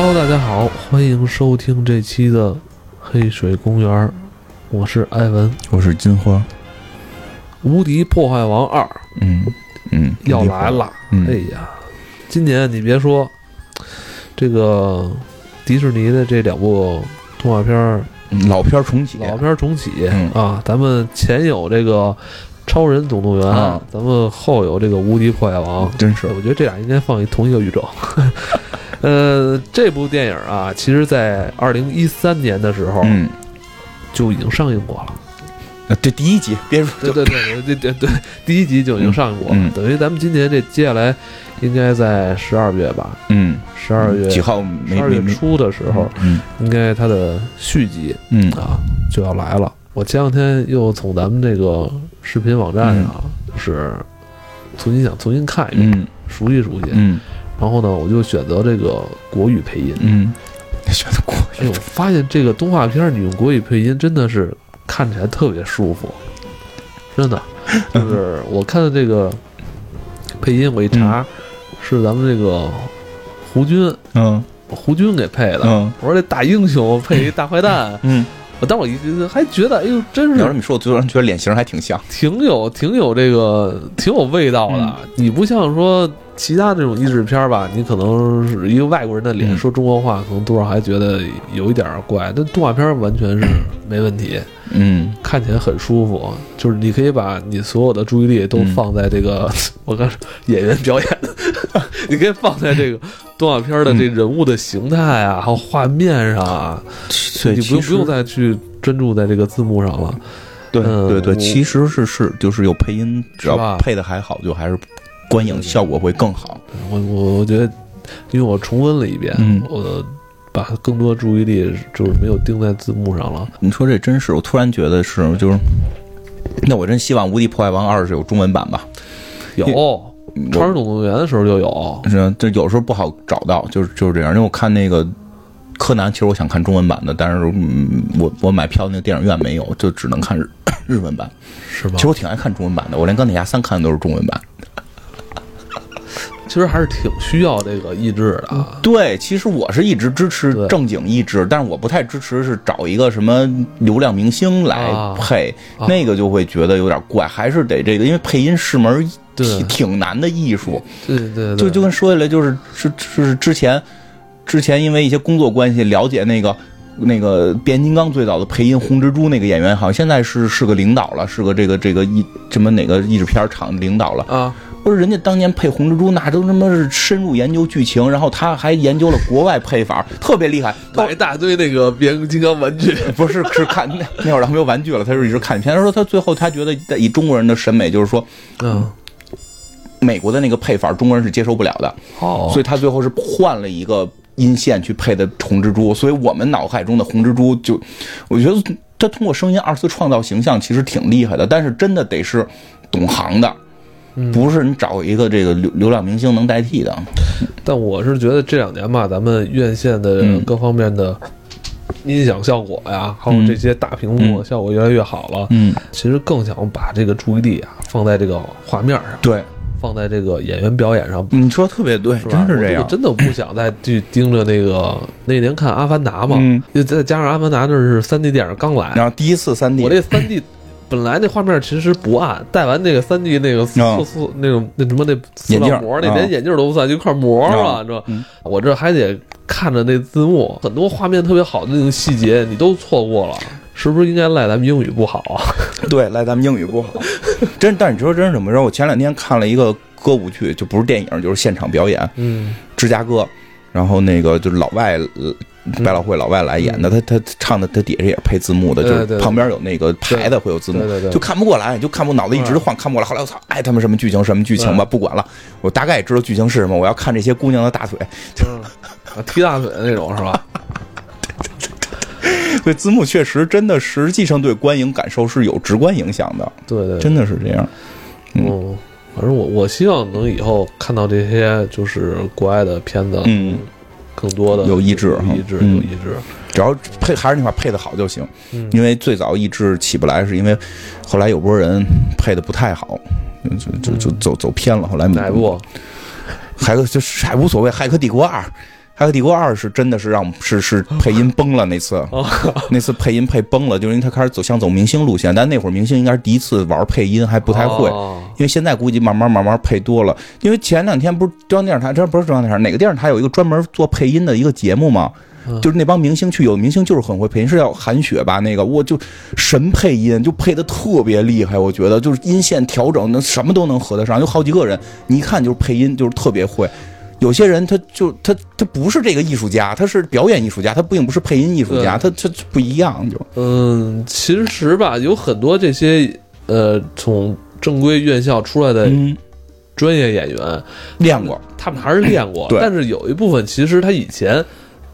Hello，大家好，欢迎收听这期的《黑水公园》，我是艾文。我是金花，《无敌破坏王二》嗯嗯，要来了，嗯。哎呀，今年你别说，这个迪士尼的这两部动画片儿嗯老片儿重启，老片儿重启、嗯。啊，咱们前有这个《超人总动员》啊。咱们后有这个《无敌破坏王》真是。我觉得这俩应该放一同一个宇宙。呃，这部电影啊，其实在二零一三年的时候嗯，就已经上映过了。呃这第一集别说，对对对对对对，第一集就已经上映过了。嗯嗯等于咱们今年这接下来应该在十二月吧，嗯，十二月几号十二月初的时候，嗯应该它的续集嗯啊就要来了。我前两天又从咱们这个视频网站上，就是重新想重新看一遍，嗯熟悉熟悉。嗯然后呢，我就选择这个国语配音。嗯，选择国语。哎呦，我发现这个动画片你用国语配音真的是看起来特别舒服，真的。就是我看的这个配音，我一查、是咱们这个胡军，嗯。胡军给配的。嗯。我说这大英雄配一大坏蛋，嗯，我当我一还觉得，哎呦，真是。要是你说，我突然觉得脸型还挺像，挺有挺有这个挺有味道的。嗯。你不像说其他这种译制片儿吧，你可能是一个外国人的脸、嗯说中国话，可能多少还觉得有一点儿怪。但动画片儿完全是没问题，嗯看起来很舒服。就是你可以把你所有的注意力都嗯放在这个、我刚说演员表演，你可以放在这个动画片儿的这人物的形态啊，还有画面上啊，对，你不用不用再去专注在这个字幕上了。对嗯对对，其实是是就是有配音，只要配的还好，就还是观影效果会更好。我我我觉得，因为我重温了一遍，嗯我把更多注意力就是没有盯在字幕上了。你说这真是，我突然觉得是就是。那我真希望《无敌破坏王二》是有中文版吧？有《超人总动员》的时候就有，是，这有时候不好找到，就是就是这样。因为我看那个柯南，其实我想看中文版的，但是嗯，我我买票那个电影院没有，就只能看日 日文版。是吧其实？我挺爱看中文版的，我连钢铁侠三看的都是中文版。其实还是挺需要这个译制的啊。对，其实我是一直支持正经译制，但是我不太支持是找一个什么流量明星来啊配，啊那个就会觉得有点怪，还是得这个，因为配音是门挺挺难的艺术。对对对，就就跟说起来，就是是是之前之前因为一些工作关系了解那个那个变形金刚最早的配音红蜘蛛那个演员，好像现在是是个领导了，是个这个这个一什么哪个译制片厂领导了。啊，不是人家当年配红蜘蛛那都他妈是深入研究剧情，然后他还研究了国外配法，特别厉害。买一大堆那个变形金刚玩具。不是是看那那会儿他没有玩具了，他就一直看片。他说他最后他觉得以中国人的审美，就是说嗯，美国的那个配法中国人是接受不了的。哦，所以他最后是换了一个音线去配的红蜘蛛，所以我们脑海中的红蜘蛛就，我觉得他通过声音二次创造形象其实挺厉害的，但是真的得是懂行的，嗯不是你找一个这个流流量明星能代替的。但我是觉得这两年吧，咱们院线的嗯各方面的音响效果呀，还有嗯这些大屏幕效果越来越好了。嗯，其实更想把这个注意力啊放在这个画面上，对，放在这个演员表演上，你说特别对？真是这样。真的不想再去盯着那个那年看《阿凡达》嘛，嗯就再加上《阿凡达》那是三 D 电影刚来，然后第一次三 D，我这三 D 本来那画面其实不暗，戴完那个三 D 那个塑嗯塑那种那什么那塑眼镜料膜，那嗯连眼镜都不算，就一块膜嘛，嗯知道吧嗯？我这还得看着那字幕，很多画面特别好的那种细节你都错过了，是不是应该赖咱们英语不好啊？对，赖咱们英语不好。真，但是你说真是怎么着？我前两天看了一个歌舞剧，就不是电影，就是现场表演，嗯。芝加哥，然后那个就是老外，呃百老汇老外来演的，他他唱的他底下也是配字幕的，就是旁边有那个牌子会有字幕就看不过来，就看不脑子一直晃，看不过来。后来我操，爱他们什么剧情什么剧情吧，不管了，我大概也知道剧情是什么，我要看这些姑娘的大腿，嗯，啊踢大腿的那种是吧？对字幕确实真的实际上对观影感受是有直观影响的，对对，真的是这样。嗯，反正我我希望能以后看到这些就是国外的片子，嗯，更多的有意志哈有译制，嗯有意志。只要配还是那话配的好就行，嗯因为最早译制起不来，是因为后来有波人配的不太好，就就就走走偏了。后来哪部？还有就是还无所谓，《骇客帝国二》，骇客帝国二》是真的是让是是配音崩了那次，哦 那次配音配崩了，就是因为他开始走向走明星路线，但那会儿明星应该是第一次玩配音，还不太会。哦因为现在估计慢慢慢慢配多了，因为前两天不是中央电视台，这不是中央电视台，哪个电视台有一个专门做配音的一个节目吗？嗯就是那帮明星去，有的明星就是很会配音，是要韩雪吧？那个我就神配音，就配的特别厉害，我觉得就是音线调整，那什么都能合得上，有好几个人，你一看就是配音就是特别会。有些人他就他他不是这个艺术家，他是表演艺术家，他并不是配音艺术家，他他不一样就。嗯，其实吧，有很多这些呃从正规院校出来的嗯，专业演员，练过，他们还是练过，但是有一部分其实他以前。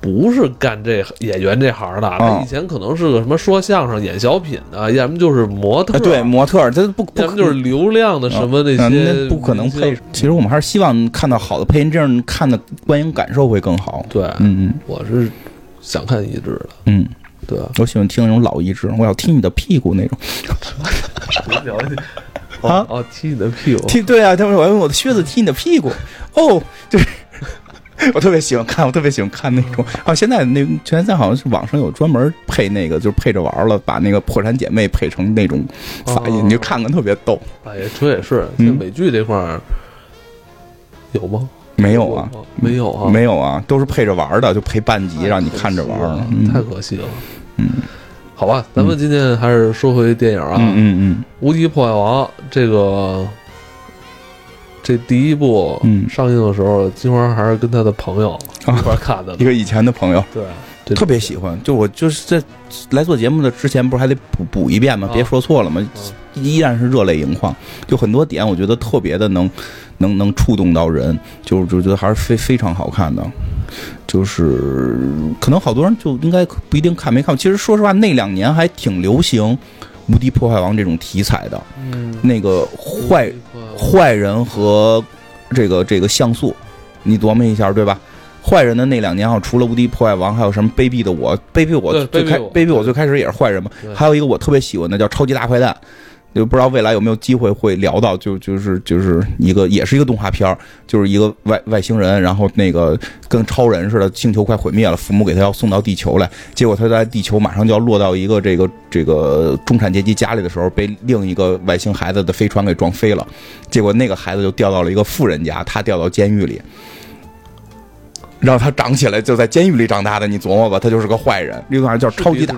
不是干这演员这行的，他以前可能是个什么说相声、演小品的，要么就是模特，啊对，模特儿他不不要么就是流量的什么那嗯些，不可能配。其实我们还是希望看到好的配音，这样看的观影感受会更好。对，嗯嗯我是想看一致的，嗯，对。我喜欢听那种老一致，我要踢你的屁股那种。啊哦，踢你的屁股，踢对啊，他们我要用我的靴子踢你的屁股。哦，就是。我特别喜欢看，我特别喜欢看那种啊！现在那现在好像是网上有专门配那个，就是配着玩了，把那个破产姐妹配成那种发音，哦你就看看特别逗。哎，这也是，嗯像美剧这块儿有吗？没有啊，没有啊，没有啊，都是配着玩的，就配半集让你看着玩太可惜了。嗯好吧，咱们今天还是说回电影啊，嗯嗯无敌破坏王》这个这第一部嗯。上映的时候，金花还是跟他的朋友啊。一块儿看的嗯，一。个以前的朋友。对，这特别喜欢，就我就是在来做节目的之前，不是还得补补一遍吗？啊。别说错了吗？依然是热泪盈眶，就很多点我觉得特别的能能能触动到人，就就觉得还是非非常好看的。就是可能好多人就应该不一定看没看过，其实说实话那两年还挺流行《无敌破坏王》这种题材的，嗯，那个坏坏人和这个这个像素，你琢磨一下，对吧？坏人的那两年，好像除了《无敌破坏王》，还有什么《卑鄙的我》？卑鄙我最开卑鄙我卑鄙我最开始也是坏人嘛。还有一个我特别喜欢的叫《超级大坏蛋》，就不知道未来有没有机会会聊到，就就是就是一个也是一个动画片儿，就是一个外外星人，然后那个跟超人似的，星球快毁灭了，父母给他要送到地球来，结果他在地球马上就要落到一个这个这个中产阶级家里的时候，被另一个外星孩子的飞船给撞飞了，结果那个孩子就掉到了一个富人家，他掉到监狱里。让他长起来就在监狱里长大的，你琢磨吧，他就是个坏人。这个玩意儿叫超级大？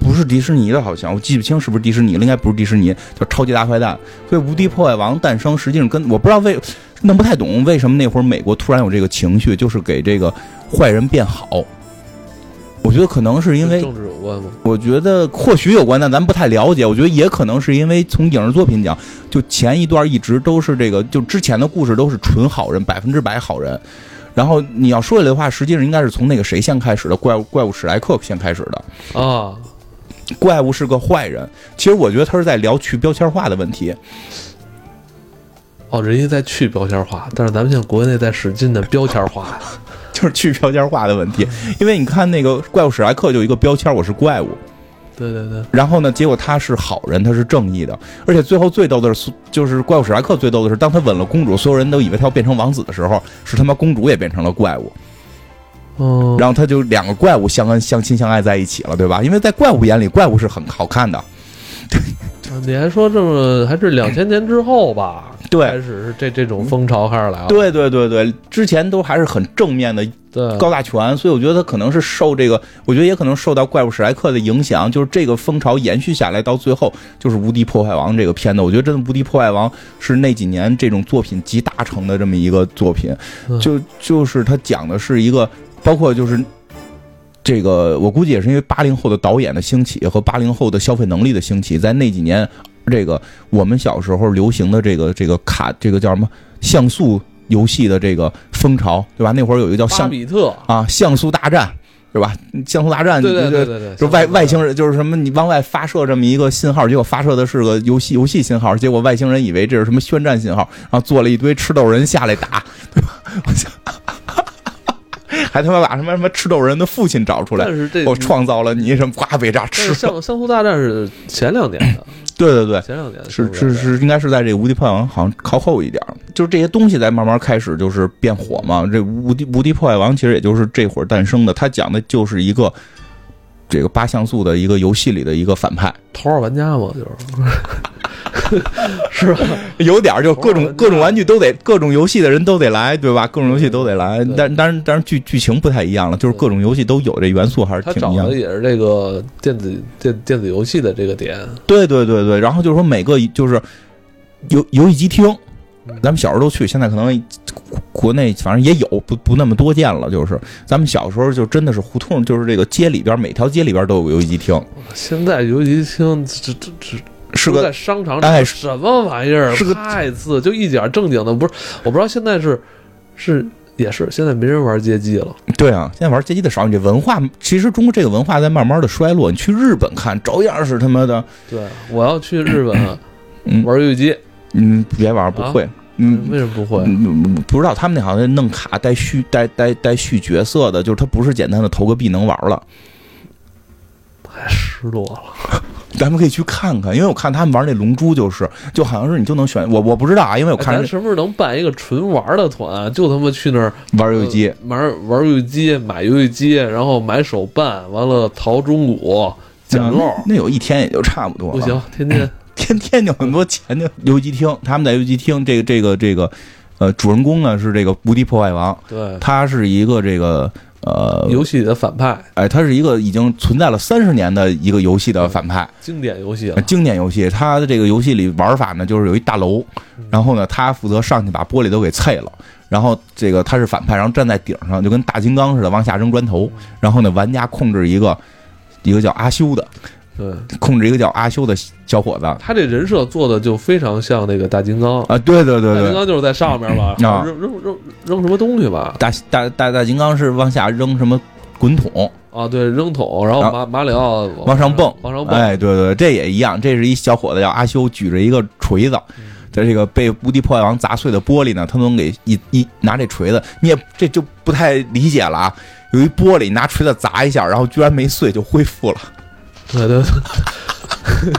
不是迪士尼的，好像我记不清是不是迪士尼了，应该不是迪士尼，叫超级大坏蛋。所以无敌破坏王诞生，实际上跟我不知道为弄不太懂为什么那会儿美国突然有这个情绪，就是给这个坏人变好。我觉得可能是因为政治有关吗？我觉得或许有关，但咱不太了解。我觉得也可能是因为从影视作品讲，就前一段一直都是这个，就之前的故事都是纯好人，百分之百好人。然后你要说起来的话，实际上应该是从那个谁先开始的，怪物怪物史莱克先开始的。啊，怪物是个坏人，其实我觉得他是在聊去标签化的问题。哦，人家在去标签化，但是咱们现在国内在使劲的标签化。就是去标签化的问题，因为你看那个怪物史莱克就有一个标签，我是怪物，对对对，然后呢，结果他是好人，他是正义的，而且最后最逗的是，就是怪物史莱克最逗的是，当他吻了公主，所有人都以为他要变成王子的时候，是他妈公主也变成了怪物，哦，然后他就两个怪物相恩相亲相爱在一起了，对吧？因为在怪物眼里，怪物是很好看的，你还说这么还是两千年之后吧？对开始是这这种风潮开始来了。对对对对，之前都还是很正面的对，高大全，所以我觉得他可能是受这个，我觉得也可能受到怪物史莱克的影响，就是这个风潮延续下来，到最后就是《无敌破坏王》这个片子。我觉得真的《无敌破坏王》是那几年这种作品集大成的这么一个作品，嗯就就是他讲的是一个，包括就是。这个我估计也是因为八零后的导演的兴起和八零后的消费能力的兴起，在那几年，这个我们小时候流行的这个这个卡这个叫什么像素游戏的这个风潮，对吧？那会儿有一个叫巴像比特，啊，像素大战是吧？像素大战，对对就对对对，就外外星人就是什么，你往外发射这么一个信号，结果发射的是个游戏游戏信号，结果外星人以为这是什么宣战信号，然后做了一堆吃豆人下来打，对吧？我想，还他妈把什么什么吃豆人的父亲找出来但，是这我创造了你什么瓜被炸吃。像像素大战是前两年的，对对对，前两年是是是，应该是在这个无敌破坏王好像靠后一点儿。就是这些东西在慢慢开始就是变火嘛。这无敌无敌破坏王其实也就是这会儿诞生的，它讲的就是一个这个八像素的一个游戏里的一个反派，头号玩家嘛，就是。是吧？有点儿就各种各种玩具都得，各种游戏的人都得来，对吧？各种游戏都得来，但但是但是剧剧情不太一样了，就是各种游戏都有这元素，还是挺一样的。的也是这个电子电电子游戏的这个点，对对对对，然后就是说每个就是游游戏机厅，咱们小时候都去，现在可能国内反正也有，不不那么多见了。就是咱们小时候就真的是胡同，就是这个街里边每条街里边都有个游戏机厅，现在游戏机厅这这这是个在商场里，哎什么玩意儿？是个太次，就一点正经的不是。我不知道现在是是也是现在没人玩街机了。对啊，现在玩街机的少，你这文化其实中国这个文化在慢慢的衰落。你去日本看，照样是他妈的，对，我要去日本嗯玩游戏机，嗯，别玩不会，嗯。为什么不会？嗯，不知道他们那好像弄卡带续带带带续角色的，就是他不是简单的投个币能玩了。太失落了。咱们可以去看看，因为我看他们玩那龙珠，就是就好像是你就能选我我不知道啊，因为我哎看人咱是不是能办一个纯玩的团？就他妈去那儿玩游戏玩玩游戏机，买游戏机，然后买手办，完了淘中古捡漏。那那有一天也就差不多了。不行，天天天天就很多钱就游戏厅，他们在游戏厅这个这个这个，呃，主人公呢是这个无敌破坏王，对他是一个这个呃，游戏里的反派，哎，他是一个已经存在了三十年的一个游戏的反派，经典游戏。经典游戏。他的这个游戏里玩法呢，就是有一大楼，然后呢，他负责上去把玻璃都给碎了。然后这个他是反派，然后站在顶上，就跟大金刚似的往下扔砖头。然后呢，玩家控制一个一个叫阿修的，对控制一个叫阿修的小伙子。他这人设做的就非常像那个大金刚。啊，对对对对，大金刚就是在上面吧，啊扔扔扔扔什么东西吧？大大大大金刚是往下扔什么滚筒，啊，对，扔桶，然后啊马马里奥往上蹦往上蹦。哎，对对，这也一样。这是一小伙子叫阿修，举着一个锤子，在这个被无敌破坏王砸碎的玻璃呢，他能给一一拿这锤子，你也这就不太理解了啊。有一玻璃，拿锤子砸一下，然后居然没碎就恢复了。对对对，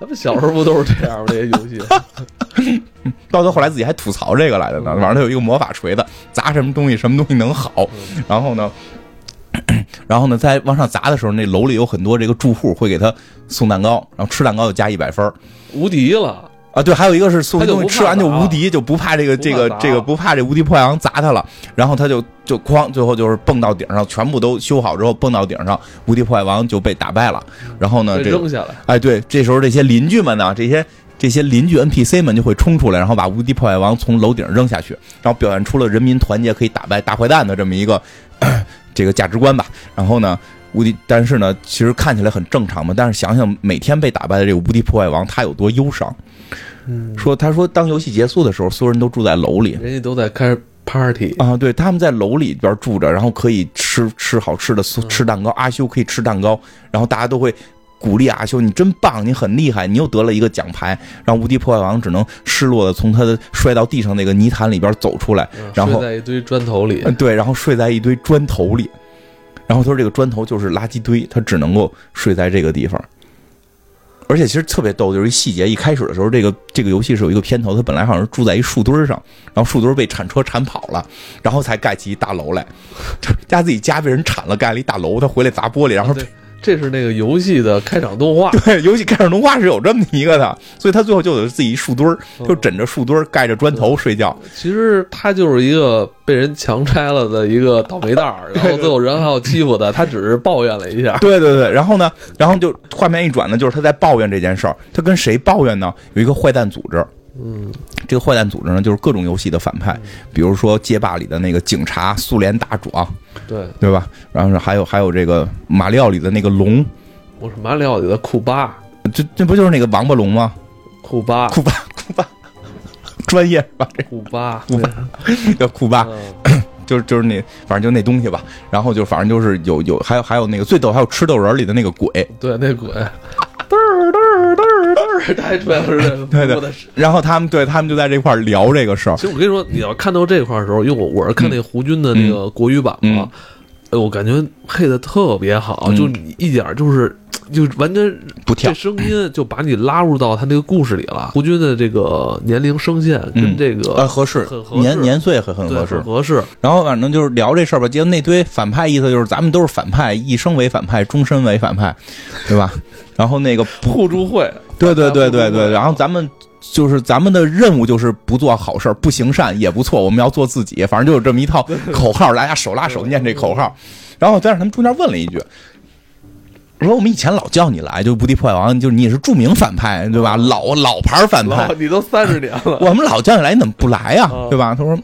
咱 们小时候不都是这样吗？这些游戏，到他后来自己还吐槽这个来的呢，晚上他有一个魔法锤子，砸什么东西什么东西能好。然后呢，然后呢，在往上砸的时候，那楼里有很多这个住户会给他送蛋糕，然后吃蛋糕就加一百分儿无敌了。啊。对，还有一个是送东西，吃完就无敌，就不怕这个这个这个不怕这无敌破坏王砸他了。然后他就就哐，最后就是蹦到顶上，全部都修好之后蹦到顶上，无敌破坏王就被打败了。然后呢，这个扔下来，哎，对，这时候这些邻居们呢，这些这些邻居 NPC 们就会冲出来，然后把无敌破坏王从楼顶扔下去，然后表现出了人民团结可以打败大坏蛋的这么一个 这个价值观吧。然后呢，无敌，但是呢，其实看起来很正常嘛，但是想想每天被打败的这个无敌破坏王，他有多忧伤。嗯，说他说当游戏结束的时候，所有人都住在楼里。人家都在开 party，啊，对，他们在楼里边住着，然后可以吃吃好吃的，吃蛋糕。阿修可以吃蛋糕，然后大家都会鼓励阿修，你真棒，你很厉害，你又得了一个奖牌。然后无敌破坏王只能失落的从他的摔到地上那个泥潭里边走出来，嗯然后睡在一堆砖头里嗯，，对，然后睡在一堆砖头里。然后他说这个砖头就是垃圾堆，他只能够睡在这个地方。而且其实特别逗，就是一细节。一开始的时候，这个这个游戏是有一个片头，他本来好像是住在一树墩上，然后树墩被铲车铲跑了，然后才盖起一大楼来。家自己家被人铲了，盖了一大楼，他回来砸玻璃，然后，这是那个游戏的开场动画，对，游戏开场动画是有这么一个的，所以他最后就得自己一树墩儿，就枕着树墩儿盖着砖头睡觉。其实他就是一个被人强拆了的一个倒霉蛋儿，然后最后人还要欺负他，他只是抱怨了一下。对对对，然后呢，然后就画面一转呢，就是他在抱怨这件事儿。他跟谁抱怨呢？有一个坏蛋组织，嗯，这个坏蛋组织呢，就是各种游戏的反派，比如说街霸里的那个警察、苏联大壮，对，对吧？然后还有还有这个马里奥里的那个龙，我是马里奥里的库巴，这这不就是那个王八龙吗？库巴，库巴库巴，专业是吧？这库巴，库巴叫库巴，嗯 就是就是那反正就那东西吧。然后就反正就是有有还有还有那个最逗，还有吃豆人里的那个鬼，对，那鬼，儿嘚儿嘚儿，他还出来是对对。然后他们对他们就在这块儿聊这个事儿。其实我跟你说，你要看到这块儿的时候，因为我我是看那胡军的那个国语版嗯。嘛，哎，我感觉配的特别好，嗯。就一点儿就是就完全不跳这，声音就把你拉入到他那个故事里了。胡军的这个年龄声线跟嗯这个、呃，合适很合，适年年岁很很合适很。合适，然后反正就是聊这事儿吧，结果那堆反派意思就是咱们都是反派，一生为反派，终身为反派，对吧？然后那个，互助会，对对对对对，然后咱们就是咱们的任务就是不做好事儿，不行善也不错，我们要做自己，反正就有这么一套口号，大家手拉手念这口号。然后但是他们中间问了一句。说我们以前老叫你来，就无敌破坏王，就是你也是著名反派，对吧？老老牌反派，你都三十年了，我们老叫你来，你怎么不来呀、啊对吧？他说，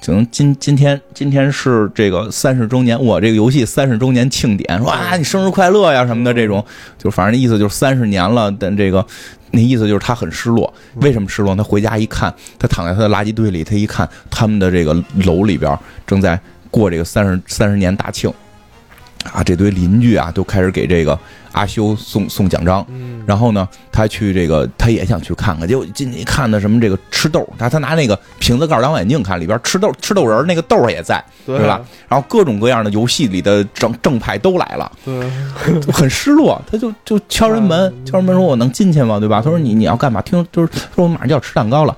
可能今今天今天是这个三十周年，我这个游戏三十周年庆典，说啊你生日快乐呀什么的这种，就反正意思就是三十年了，但这个那意思就是他很失落。为什么失落？他回家一看，他躺在他的垃圾堆里，他一看他们的这个楼里边正在过这个三十三十年大庆。啊，这堆邻居啊，都开始给这个阿修送送奖章，嗯，然后呢，他去这个，他也想去看看，结果进去一看的什么这个吃豆，他他拿那个瓶子盖当望远镜看，里边吃豆吃豆人那个豆儿也在，对对吧？然后各种各样的游戏里的正正派都来了，对，很失落，他就就敲人门，嗯敲人门说我能进去吗？对吧？他说你你要干嘛？听就是说我马上就要吃蛋糕了，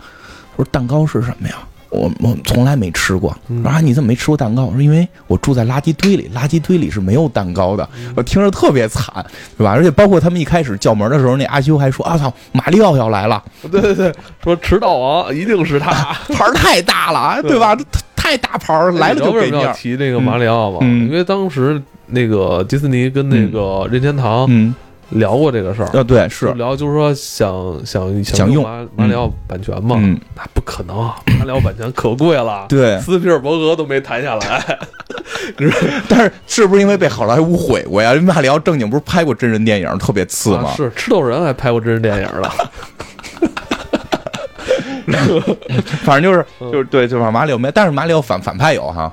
他说蛋糕是什么呀？我我从来没吃过。嗯啊，你怎么没吃过蛋糕？我说因为我住在垃圾堆里，垃圾堆里是没有蛋糕的。嗯我听着特别惨，对吧？而且包括他们一开始叫门的时候，那阿修还说：“啊操，马里奥要来了，对对对，说迟到王一定是他，牌儿太大了，对吧？太太大牌儿来了就给面。提那个马里奥嘛？嗯因为当时那个迪士尼跟那个任天堂嗯，聊过这个事儿，啊对，是。聊就是说想想用想用马马里奥版权嘛，嗯，那不可能，马里奥版权可贵了，对。斯皮尔伯格都没谈下来，但是是不是因为被好莱坞毁过呀？因为马里奥正经不是拍过真人电影，特别次吗？啊是吃豆人还拍过真人电影了，反正就是嗯。就是对，就是马里奥没，但是马里奥反反派有哈，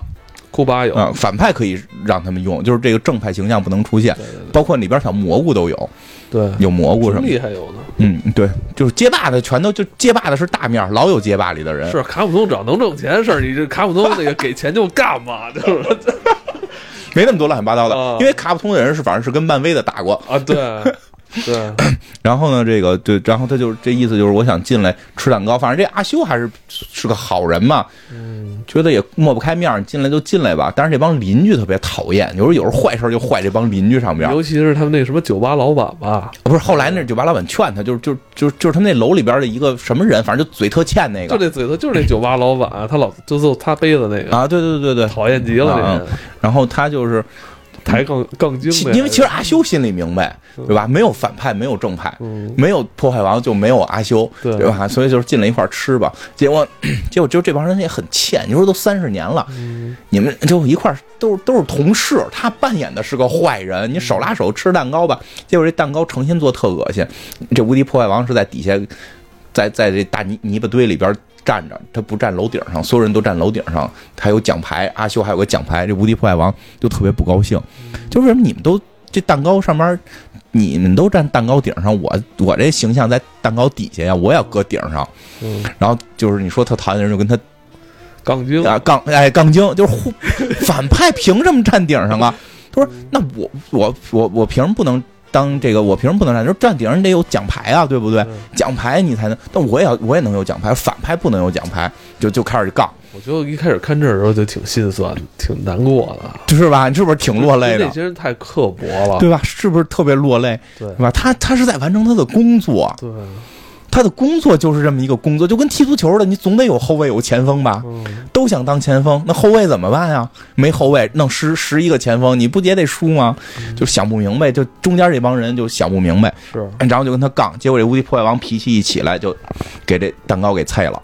库巴有，啊，反派可以让他们用，就是这个正派形象不能出现，对对包括里边小蘑菇都有，对，有蘑菇什么的。弟还有呢，嗯，对，就是街霸的全都就街霸的是大面，老有街霸里的人。是卡普通只要能挣钱的事儿，你这卡普通那个给钱就干嘛，就是 没那么多乱七八糟的，啊。因为卡普通的人是反正是跟漫威的打过，啊，对 对，然后呢，这个对，然后他就是这意思就是我想进来吃蛋糕，反正这阿修还是是个好人嘛，嗯，觉得也抹不开面儿，进来就进来吧。但是这帮邻居特别讨厌，有时候有时候坏事儿就坏这帮邻居上边儿。尤其是他们那什么酒吧老板吧，不是后来那酒吧老板劝他，就是就是就是就是他们那楼里边的一个什么人，反正就嘴特欠那个就那嘴特就是那酒吧老板，他老就就擦杯子那个，啊，对对对对对。讨厌极了，这啊人然后他就是，抬杠杠精彩，因为其实阿修心里明白，对吧？没有反派，没有正派，嗯，没有破坏王就没有阿修，对对吧？所以就是进来一块吃吧。结果 结果就这帮人也很欠，你说都三十年了，嗯你们就一块都是都是同事，他扮演的是个坏人，你手拉手吃蛋糕吧。结果这蛋糕成心做特恶心，这无敌破坏王是在底下，在在这大泥泥巴堆里边站着，他不站楼顶上，所有人都站楼顶上，还有奖牌，阿修还有个奖牌，这无敌破坏王就特别不高兴，就为什么你们都这蛋糕上面。你们都站蛋糕顶上，我我这形象在蛋糕底下呀，我也要搁顶上。嗯，然后就是你说他讨厌的人，就跟他杠精，啊，杠哎杠精就是互反派凭什么站顶上啊？他说那我我我我凭什么不能当这个？我凭什么不能站？说站顶上你得有奖牌啊，对不对？嗯奖牌你才能，但我也要我也能有奖牌，反派不能有奖牌，就就开始杠，我觉得一开始看这儿的时候就挺心酸，挺难过的，是吧？你是不是挺落泪的这？些人太刻薄了，对吧？是不是特别落泪？对对吧？他他是在完成他的工作，对，他的工作就是这么一个工作，就跟踢足球的，你总得有后卫有前锋吧？嗯，都想当前锋，那后卫怎么办呀？没后卫，弄十十一个前锋，你不也得输吗？就想不明白，就中间这帮人就想不明白，是，然后就跟他杠，结果这无敌破坏王脾气一起来，就给这蛋糕给碎了。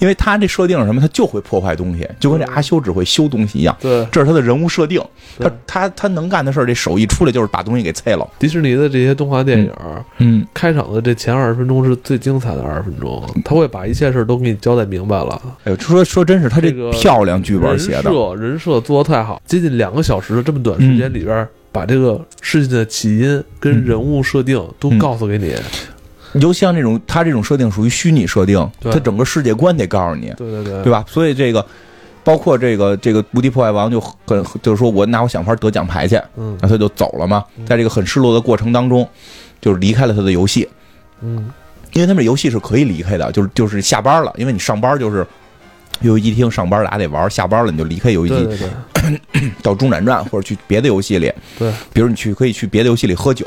因为他这设定是什么？他就会破坏东西，就跟这阿修只会修东西一样。对，这是他的人物设定，他他他能干的事儿，这手一出来就是把东西给拆了。迪士尼的这些动画电影。嗯，开场的这前二十分钟是最精彩的二十分钟，他会把一切事儿都给你交代明白了。哎呦，说说真是他这这个漂亮剧本写的，人设人设做的太好，接近两个小时的这么短时间里边，把这个事情的起因跟嗯人物设定都嗯告诉给你。尤其像这种他这种设定属于虚拟设定，对他整个世界观得告诉你，对对对，对吧？所以这个包括这个这个无敌破坏王就很就是说我拿我想法得奖牌去，嗯然后他就走了嘛，在这个很失落的过程当中，就是离开了他的游戏，嗯。因为他们游戏是可以离开的，就是就是下班了，因为你上班就是游戏机厅上班大家得玩，下班了你就离开游戏机对对对 到中转站或者去别的游戏里，对，比如你去可以去别的游戏里喝酒，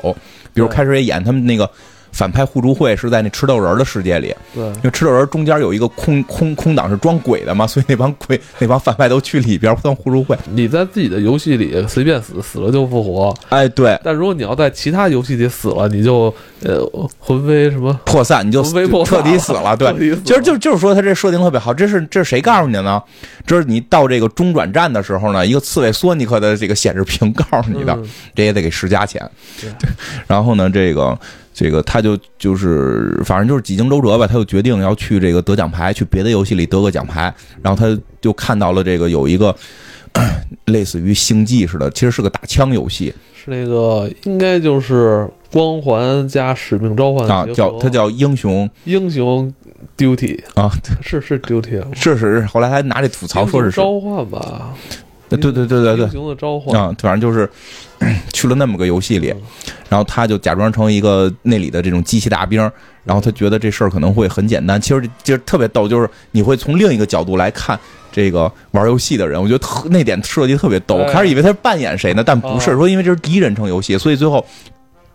比如开始也演他们那个反派互助会是在那吃豆人的世界里，对因为吃豆人中间有一个空空空档是装鬼的嘛，所以那帮鬼 那帮反派都去里边当互助会。你在自己的游戏里随便死，死了就复活。哎，对，但如果你要在其他游戏里死了，你就呃魂飞什么？破散你就彻底死了。对其实就就是说他这设定特别好，这是这是谁告诉你的呢？这是你到这个中转站的时候呢，一个刺猬索尼克的这个显示屏告诉你的，嗯这也得给十加钱对。然后呢，这个这个他就就是反正就是几经周折吧，他就决定要去这个得奖牌，去别的游戏里得个奖牌。然后他就看到了这个有一个 类似于星际似的，其实是个打枪游戏是那个应该就是光环加使命召唤啊，叫他叫英雄英雄 duty 啊，是是 duty 吗是是是。后来还拿这吐槽说是召唤吧？对对对对对对英雄的召唤啊，反正就是 去了那么个游戏里，然后他就假装成一个那里的这种机器大兵，然后他觉得这事儿可能会很简单，其实其实特别逗，就是你会从另一个角度来看这个玩游戏的人，我觉得特那点设计特别逗。我哎开始以为他是扮演谁呢，但不是，哦说因为这是第一人称游戏，所以最后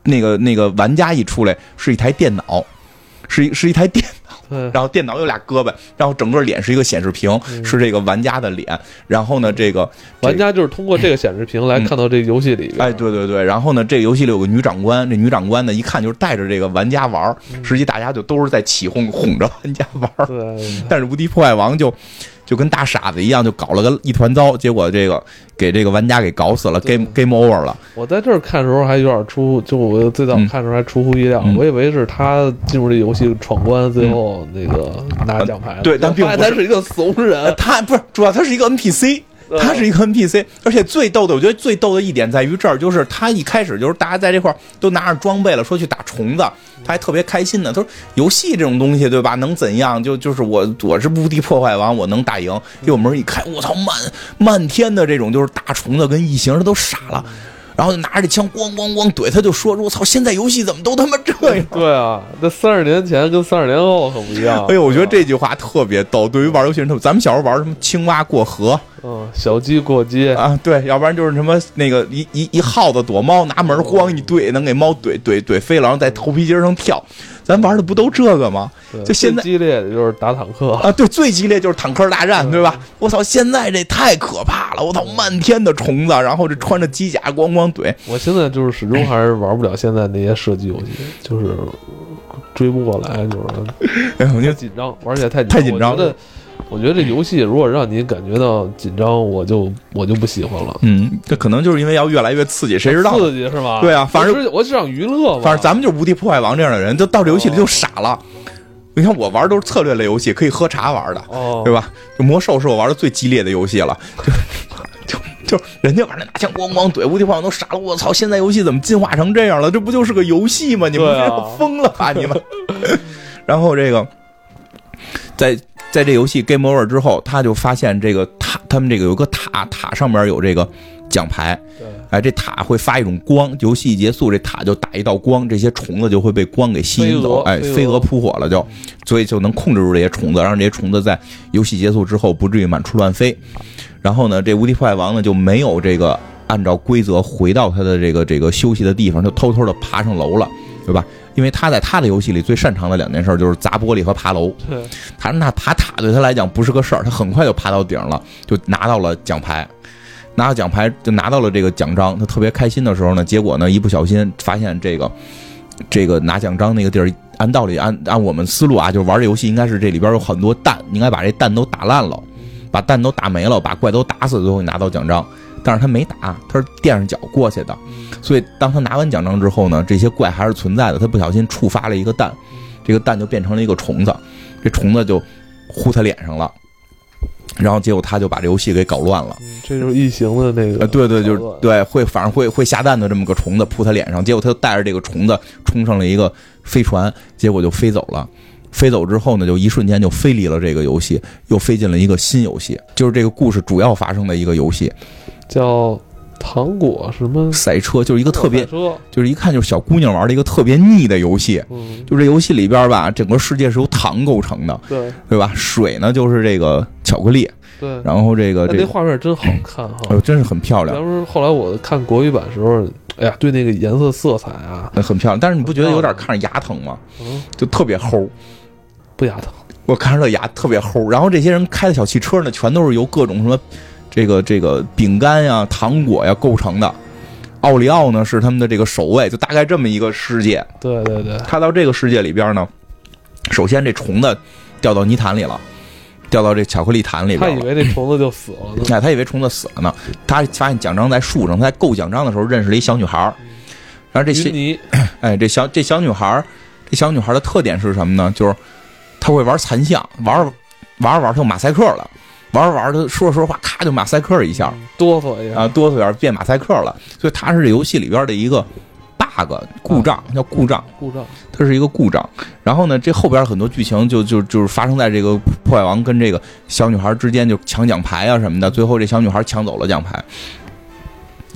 那个那个玩家一出来是一台电脑，是一是一台电。对然后电脑有俩胳膊，然后整个脸是一个显示屏，嗯是这个玩家的脸。然后呢，这个玩家就是通过这个显示屏来看到这个游戏里边。哎，对对对，然后呢，这个游戏里有个女长官，这女长官呢，一看就是带着这个玩家玩，实际大家就都是在起哄哄着玩家玩。对，但是无敌破坏王就就跟大傻子一样，就搞了个一团糟，结果这个给这个玩家给搞死了，game game over 了。我在这儿看的时候还有点出，就我最早嗯看的时候还出乎意料，嗯我以为是他进入这游戏闯关，最后那个拿奖牌。对但并不是 他是一个怂呃，人，他不是主要他是一个 NPC。他是一个 NPC，而且最逗的，我觉得最逗的一点在于这儿，就是他一开始就是大家在这块儿都拿着装备了，说去打虫子，他还特别开心呢。他说游戏这种东西，对吧？能怎样？就就是我我是无敌破坏王，我能打赢。结果门一开，我操，漫漫天的这种就是大虫子跟异形，他都傻了。然后就拿着这枪咣咣咣怼，他就说：“我操，现在游戏怎么都他妈这样？” 对啊，那三十年前跟三十年后可不一样。哎呦，我觉得这句话特别逗。对于玩游戏人特别，咱们小时候玩什么青蛙过河，嗯，小鸡过街，啊，对，要不然就是什么那个一一一耗子躲猫，拿门咣一怼，能给猫怼怼怼飞了，然后在头皮筋上跳。咱玩的不都这个吗？对就现在最激烈的就是打坦克。啊，对，最激烈就是坦克大战，对吧？我操，现在这太可怕了！我操，漫天的虫子，然后这穿着机甲咣咣怼。我现在就是始终还是玩不了现在那些射击游戏，就是追不过来，就是 哎，我太就紧张，玩起来太太紧张我觉得，我觉得这游戏如果让你感觉到紧张，我就我就不喜欢了。嗯，这可能就是因为要越来越刺激，谁知道？刺激是吗？对啊反正我是我是想娱乐嘛。反正咱们就是无敌破坏王这样的人，就到这游戏里就傻了。你看我玩都是策略类游戏，可以喝茶玩的。哦，对吧？就魔兽是我玩的最激烈的游戏了，就就就人家玩那拿枪咣咣怼，无敌破坏都傻了。我操！现在游戏怎么进化成这样了？这不就是个游戏吗？你们啊疯了吧你们？然后这个在在这游戏 game over 之后，他就发现这个塔，他们这个有个塔，塔上面有这个奖牌。对哎，这塔会发一种光，游戏一结束，这塔就打一道光，这些虫子就会被光给吸引走，哎，飞蛾扑火了就，所以就能控制住这些虫子，让这些虫子在游戏结束之后不至于满处乱飞。然后呢，这无敌破坏王呢就没有这个按照规则回到他的这个这个休息的地方，就偷偷的爬上楼了，对吧？因为他在他的游戏里最擅长的两件事就是砸玻璃和爬楼。对他那爬塔对他来讲不是个事儿，他很快就爬到顶了，就拿到了奖牌。拿到奖牌就拿到了这个奖章，他特别开心的时候呢，结果呢一不小心发现这个这个拿奖章那个地儿，按道理按按我们思路啊，就玩这游戏应该是这里边有很多蛋，应该把这蛋都打烂了，把蛋都打没了，把怪都打死，最后拿到奖章。但是他没打，他是垫着脚过去的，所以当他拿完奖章之后呢，这些怪还是存在的。他不小心触发了一个蛋，这个蛋就变成了一个虫子，这虫子就呼他脸上了，然后结果他就把这游戏给搞乱了。嗯这就是异形的那个呃，，对对，就是对，会反正会会下蛋的这么个虫子扑他脸上，结果他就带着这个虫子冲上了一个飞船，结果就飞走了。飞走之后呢，就一瞬间就飞离了这个游戏，又飞进了一个新游戏，就是这个故事主要发生的一个游戏，叫糖果什么赛车，就是一个特别就是一看就是小姑娘玩的一个特别腻的游戏。嗯，就这游戏里边吧，整个世界是由糖构成的，对对吧？水呢就是这个巧克力，对。然后这个这，画面真好看哈哎！呦，真是很漂亮当。时后来我看国语版的时候，哎呀，对那个颜色色彩啊，很漂亮，但是你不觉得有点看着牙疼吗？嗯，就特别齁，不牙疼。我看着牙特别齁。然后这些人开的小汽车呢，全都是由各种什么这个这个饼干呀、糖果呀构成的。奥利奥呢是他们的这个守卫，就大概这么一个世界。对对对，他到这个世界里边呢，首先这虫子掉到泥潭里了，掉到这巧克力潭里他以。为这虫子就死了呢。哎，他以为虫子死了呢。他发现奖章在树上，他在够奖章的时候认识了一小女孩儿。然后这小云泥，哎，这小这小女孩儿，这小女孩儿的特点是什么呢？就是她会玩残像，玩儿玩着玩就马赛克了，玩着玩着说着说着话，咔就马赛克一下哆嗦一下，啊，哆嗦一下变马赛克了。所以它是这游戏里边的一个 bug 故障，叫故障，故障。它是一个故障。然后呢，这后边很多剧情就就就是发生在这个破坏王跟这个小女孩之间，就抢奖牌啊什么的。最后这小女孩抢走了奖牌。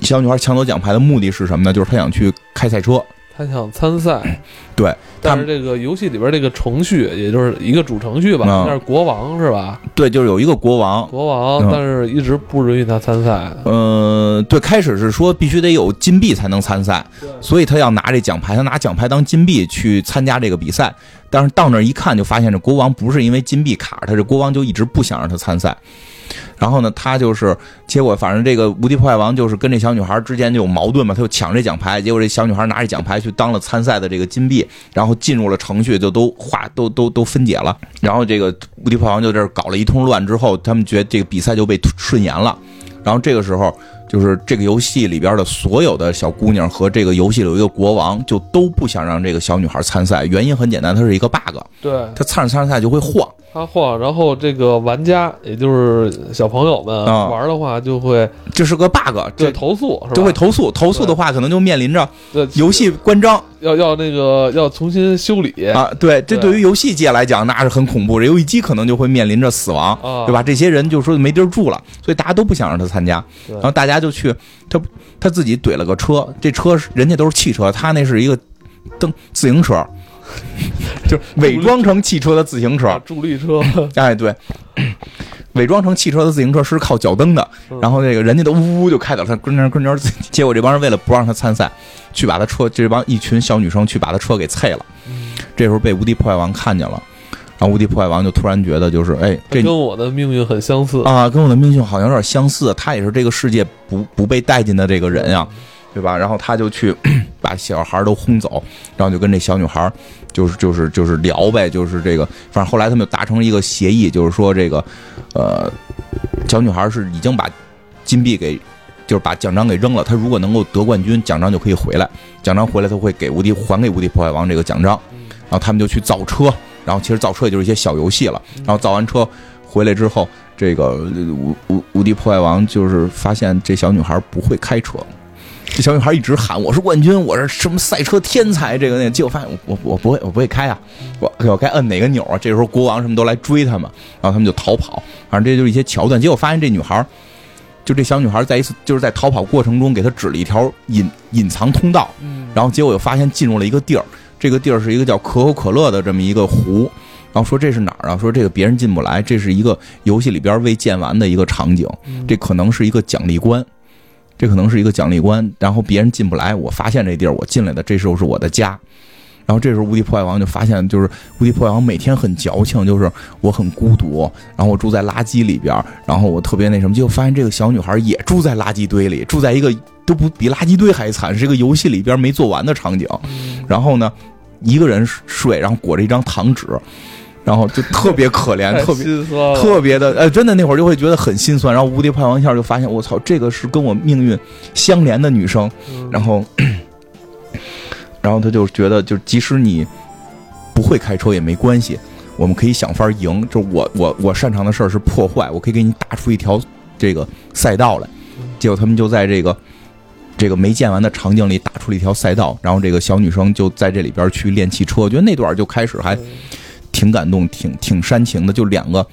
小女孩抢走奖牌的目的是什么呢？就是她想去开赛车。他想参赛，对，但是这个游戏里边这个程序，也就是一个主程序吧，嗯那是国王是吧？对，就是有一个国王，国王，嗯但是一直不允许他参赛。呃，对，开始是说必须得有金币才能参赛，所以他要拿这奖牌，他拿奖牌当金币去参加这个比赛。但是到那儿一看，就发现这国王不是因为金币卡他，这国王就一直不想让他参赛。然后呢，他就是结果，反正这个无敌破坏王就是跟这小女孩之间就有矛盾嘛，他就抢这奖牌，结果这小女孩拿着奖牌去当了参赛的这个金币，然后进入了程序，就都划都都都分解了。然后这个无敌破坏王就这儿搞了一通乱之后，他们觉得这个比赛就被顺延了。然后这个时候，就是这个游戏里边的所有的小姑娘和这个游戏里有一个国王，就都不想让这个小女孩参赛。原因很简单，她是一个 bug，对她参着参着赛就会晃。他晃，然后这个玩家，也就是小朋友们啊玩的话，就会这是个 bug，对这投诉，是吧？就会投诉。投诉的话，可能就面临着游戏关张要要那个要重新修理啊。对，这对对于游戏界来讲，那是很恐怖。这游戏机可能就会面临着死亡，啊，对吧？这些人就说没地儿住了，所以大家都不想让他参加。然后大家就去，他他自己怼了个车，这车人家都是汽车，他那是一个蹬自行车，就伪装成汽车的自行车啊。助力车，哎，对，伪装成汽车的自行车是靠脚蹬的，嗯然后那个人家都呜呜就开到他跟前跟前，结果这帮人为了不让他参赛，去把他车这帮一群小女生去把他车给碎了。这时候被无敌破坏王看见了，然后无敌破坏王就突然觉得就是哎，这跟我的命运很相似。啊，跟我的命运好像有点相似，他也是这个世界不不被待见的这个人呀、对吧？然后他就去 把小孩都轰走，然后就跟这小女孩就是就是就是聊呗，就是这个，反正后来他们就达成了一个协议，就是说这个，呃，小女孩是已经把金币给。就是把奖章给扔了，他如果能够得冠军，奖章就可以回来。奖章回来，他会给无敌还给无敌破坏王这个奖章。然后他们就去造车，然后其实造车也就是一些小游戏了。然后造完车回来之后，这个呃无无无敌破坏王就是发现这小女孩不会开车，这小女孩一直喊我是冠军，我是什么赛车天才，这个那个，结果发现我我我不会我不会开啊，我我该摁哪个钮啊？这时候国王什么都来追他们，然后他们就逃跑，反正这就是一些桥段。结果发现这女孩。就这小女孩在一次就是在逃跑过程中给她指了一条隐隐藏通道，嗯，然后结果又发现进入了一个地儿，这个地儿是一个叫可口可乐的这么一个湖，然后说这是哪儿啊？说这个别人进不来，这是一个游戏里边未建完的一个场景，这可能是一个奖励关，这可能是一个奖励关，然后别人进不来，我发现这地儿，我进来的，这时候是我的家。然后这时候无敌破坏王就发现，就是无敌破坏王每天很矫情，就是我很孤独，然后我住在垃圾里边，然后我特别那什么，就发现这个小女孩也住在垃圾堆里，住在一个都不比垃圾堆还惨，是一个游戏里边没做完的场景。然后呢，一个人睡，然后裹着一张糖纸，然后就特别可怜，特别。特别的，呃，真的那会儿就会觉得很心酸。然后无敌破坏王一下就发现，我操，这个是跟我命运相连的女生。嗯然后，然后他就觉得，就即使你不会开车也没关系，我们可以想法赢。就我我我擅长的事儿是破坏，我可以给你打出一条这个赛道来。结果他们就在这个这个没建完的场景里打出了一条赛道，然后这个小女生就在这里边去练汽车。我觉得那段就开始还挺感动，挺挺煽情的，就两个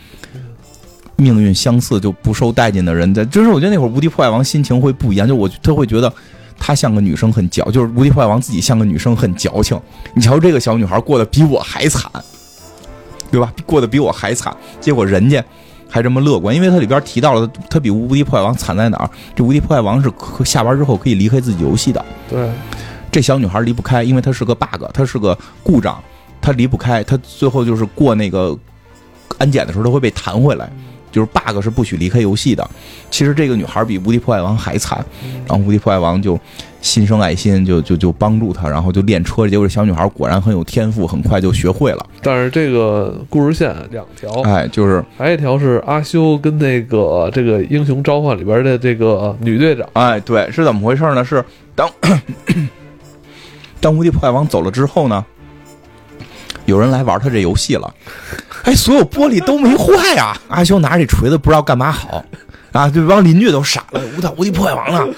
命运相似就不受待见的人在，就是我觉得那会儿无敌破坏王心情会不一样，就我他会觉得她像个女生很矫，就是无敌破坏王自己像个女生很矫情。你瞧这个小女孩过得比我还惨，对吧？过得比我还惨，结果人家还这么乐观，因为它里边提到了他比无敌破坏王惨在哪儿？这无敌破坏王是可下班之后可以离开自己游戏的，对，这小女孩离不开，因为她是个 bug，她是个故障，她离不开，他最后就是过那个安检的时候，他会被弹回来。就是 bug 是不许离开游戏的。其实这个女孩比无敌破坏王还惨，然后无敌破坏王就心生爱心，就就就帮助她，然后就练车。结果这小女孩果然很有天赋，很快就学会了。但是这个故事线两条，哎，就是还有一条是阿修跟那个这个英雄召唤里边的这个女队长，哎，对，是怎么回事呢？是当 当无敌破坏王走了之后呢，有人来玩他这游戏了，哎，所有玻璃都没坏啊！阿修拿着这锤子不知道干嘛好 啊，这帮邻居都傻了，无敌无敌破坏王了？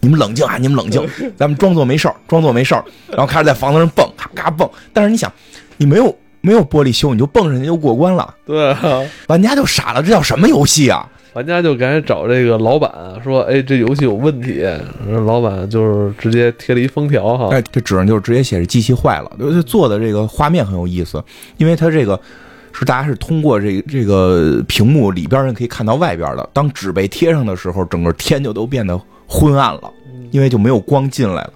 你们冷静啊！你们冷静，咱们装作没事儿，装作没事儿，然后开始在房子上蹦，咔咔蹦。但是你想，你没有没有玻璃修，你就蹦上去就过关了，对啊，玩家就傻了，这叫什么游戏啊？玩家就赶紧找这个老板说：“哎，这游戏有问题。”然后老板就是直接贴了一封条哈，哎，这纸上就直接写着机器坏了。就做的这个画面很有意思，因为它这个是大家是通过这这个屏幕里边人可以看到外边的。当纸被贴上的时候，整个天就都变得昏暗了，因为就没有光进来了，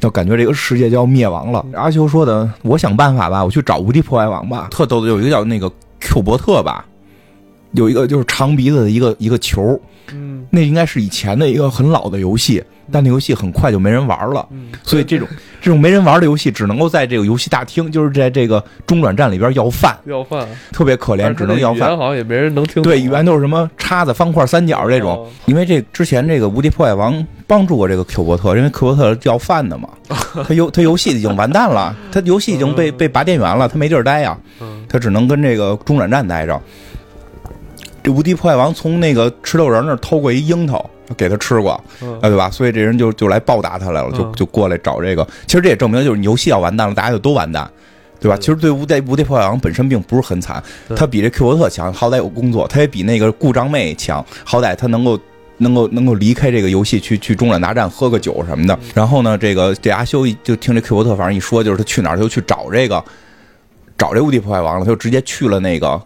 就感觉这个世界就要灭亡了。阿修说的：“我想办法吧，我去找无敌破坏王吧。”特逗的有一个叫那个 Q 伯特吧。有一个就是长鼻子的一个一个球，嗯，那应该是以前的一个很老的游戏，但那游戏很快就没人玩了，所以这种这种没人玩的游戏只能够在这个游戏大厅，就是在这个中转站里边要饭，要饭，特别可怜，只能要饭，好像也没人能听。对，语言都是什么叉子、方块、三角这种，因为这之前这个无敌破坏王帮助过这个 Q 伯特，因为 Q 伯特要饭的嘛，他游他游戏已经完蛋了，他游戏已经被被拔电源了，他没地儿待呀，他只能跟这个中转站待着。这无敌破坏王从那个吃豆人那儿偷过一樱桃，给他吃过，啊，对吧？所以这人就就来报答他来了，就就过来找这个。其实这也证明，就是游戏要完蛋了，大家就都完蛋，对吧？其实对无敌无敌破坏王本身并不是很惨，他比这 Q 伯特强，好歹有工作；他也比那个故障妹强，好歹他能够能够能够离开这个游戏，去去中转大战喝个酒什么的。然后呢，这个这阿修就听这 Q 伯特反正一说，就是他去哪儿就去找这个找这无敌破坏王了，他就直接去了那个。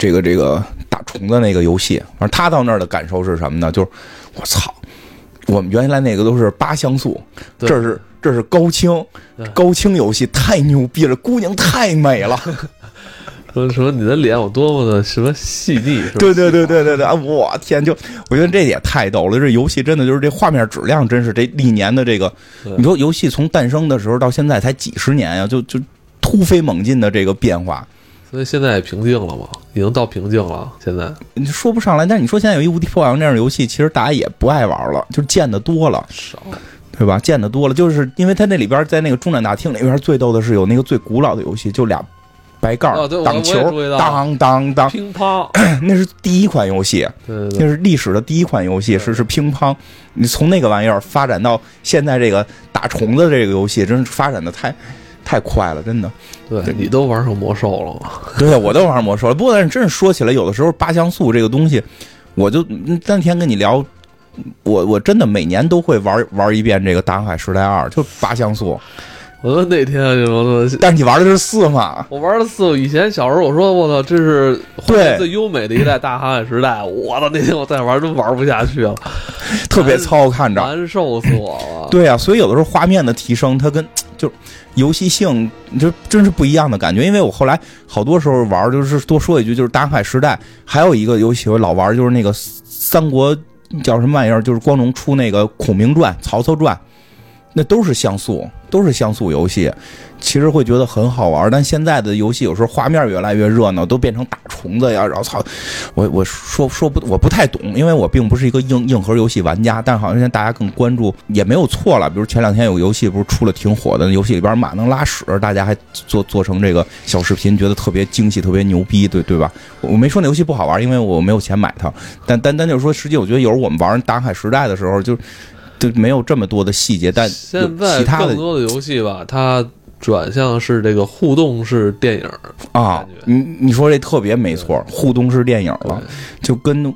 这个这个打虫子那个游戏，反正他到那儿的感受是什么呢？就是我操，我们原来那个都是八像素，这是这是高清高清游戏，太牛逼了，姑娘太美了。说说你的脸有多么的什么细腻？对对对对对对，我天，就我觉得这也太逗了。这游戏真的就是这画面质量，真是这历年的这个，你说游戏从诞生的时候到现在才几十年呀，就就突飞猛进的这个变化。所以现在也平静了嘛，已经到瓶颈了。现在你说不上来，但是你说现在有一无敌破坏王这样的游戏，其实大家也不爱玩了，就是见的多了，少，对吧？见的多了，就是因为它那里边在那个中转大厅里边最逗的是有那个最古老的游戏，就俩白盖儿挡球，当当当，乒乓，那是第一款游戏，那是历史的第一款游戏，是是乒乓。你从那个玩意儿发展到现在这个打虫子这个游戏，真是发展的太。太快了，真的。对你都玩上魔兽了吗？对，我都玩上魔兽了。不过，但是真是说起来，有的时候八像素这个东西，我就那天跟你聊，我我真的每年都会玩玩一遍这个《大航海时代二》，就八像素。我说那天就，但是你玩的是四嘛？我玩的四。以前小时候我说我操，这是对最优美的一代《大航海时代》。我操，那天我再玩都玩不下去了，特别糙，看着难受死我了。对啊，所以有的时候画面的提升，它跟就。游戏性就真是不一样的感觉，因为我后来好多时候玩，就是多说一句，就是《大航海时代》，还有一个游戏我老玩，就是那个三国叫什么玩意儿，就是光荣出那个《孔明传》《曹操传》，那都是像素，都是像素游戏。其实会觉得很好玩，但现在的游戏有时候画面越来越热闹，都变成大虫子呀！然后操，我我说说不，我不太懂，因为我并不是一个硬硬核游戏玩家。但好像现在大家更关注，也没有错了。比如前两天有游戏不是出了挺火的，游戏里边马能拉屎，大家还做做成这个小视频，觉得特别精细，特别牛逼，对对吧？我没说那游戏不好玩，因为我没有钱买它。但但但就是说，实际我觉得有时候我们玩《大海时代》的时候，就就没有这么多的细节。但现在更多的游戏吧，它。转向是这个互动式电影啊，你你说这特别没错，互动式电影了，就跟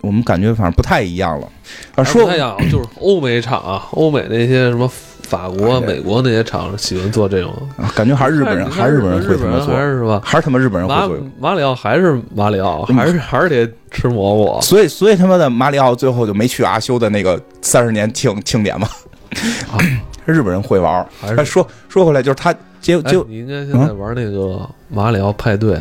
我们感觉反正不太一样了。啊，说不太一样，就是欧美厂啊，欧美那些什么法国、美国那些厂喜欢做这种，啊感觉还是日本人，还是日本人会这么做还，是是吧？还是他妈日本人会马做。马里奥还是马里奥，还是还是得吃蘑菇。所以，所以他妈的马里奥最后就没去阿修的那个三十年庆庆典嘛。啊 日本人会玩说说回来，就是他结哎就，你应该现在玩那个马里奥派对，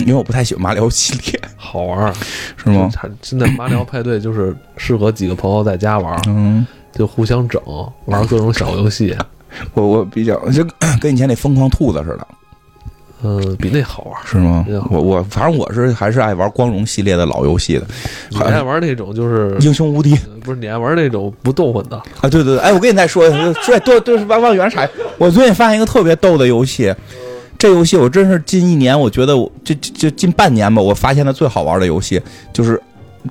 因为我不太喜欢马里奥系列，好玩，是吗？它现在马里奥派对就是适合几个朋友在家玩，嗯，就互相整，玩各种小游戏。我我比较就跟以前那疯狂兔子似的，嗯，比那好玩。是吗？我我反正我是还是爱玩光荣系列的老游戏的，你爱玩那种就是英雄无敌呃不是你爱玩那种不动混的，啊！对对对，哎，我跟你再说一下，对对对，往往远踩。我最近发现一个特别逗的游戏，这游戏我真是近一年，我觉得我这这这近半年吧，我发现的最好玩的游戏就是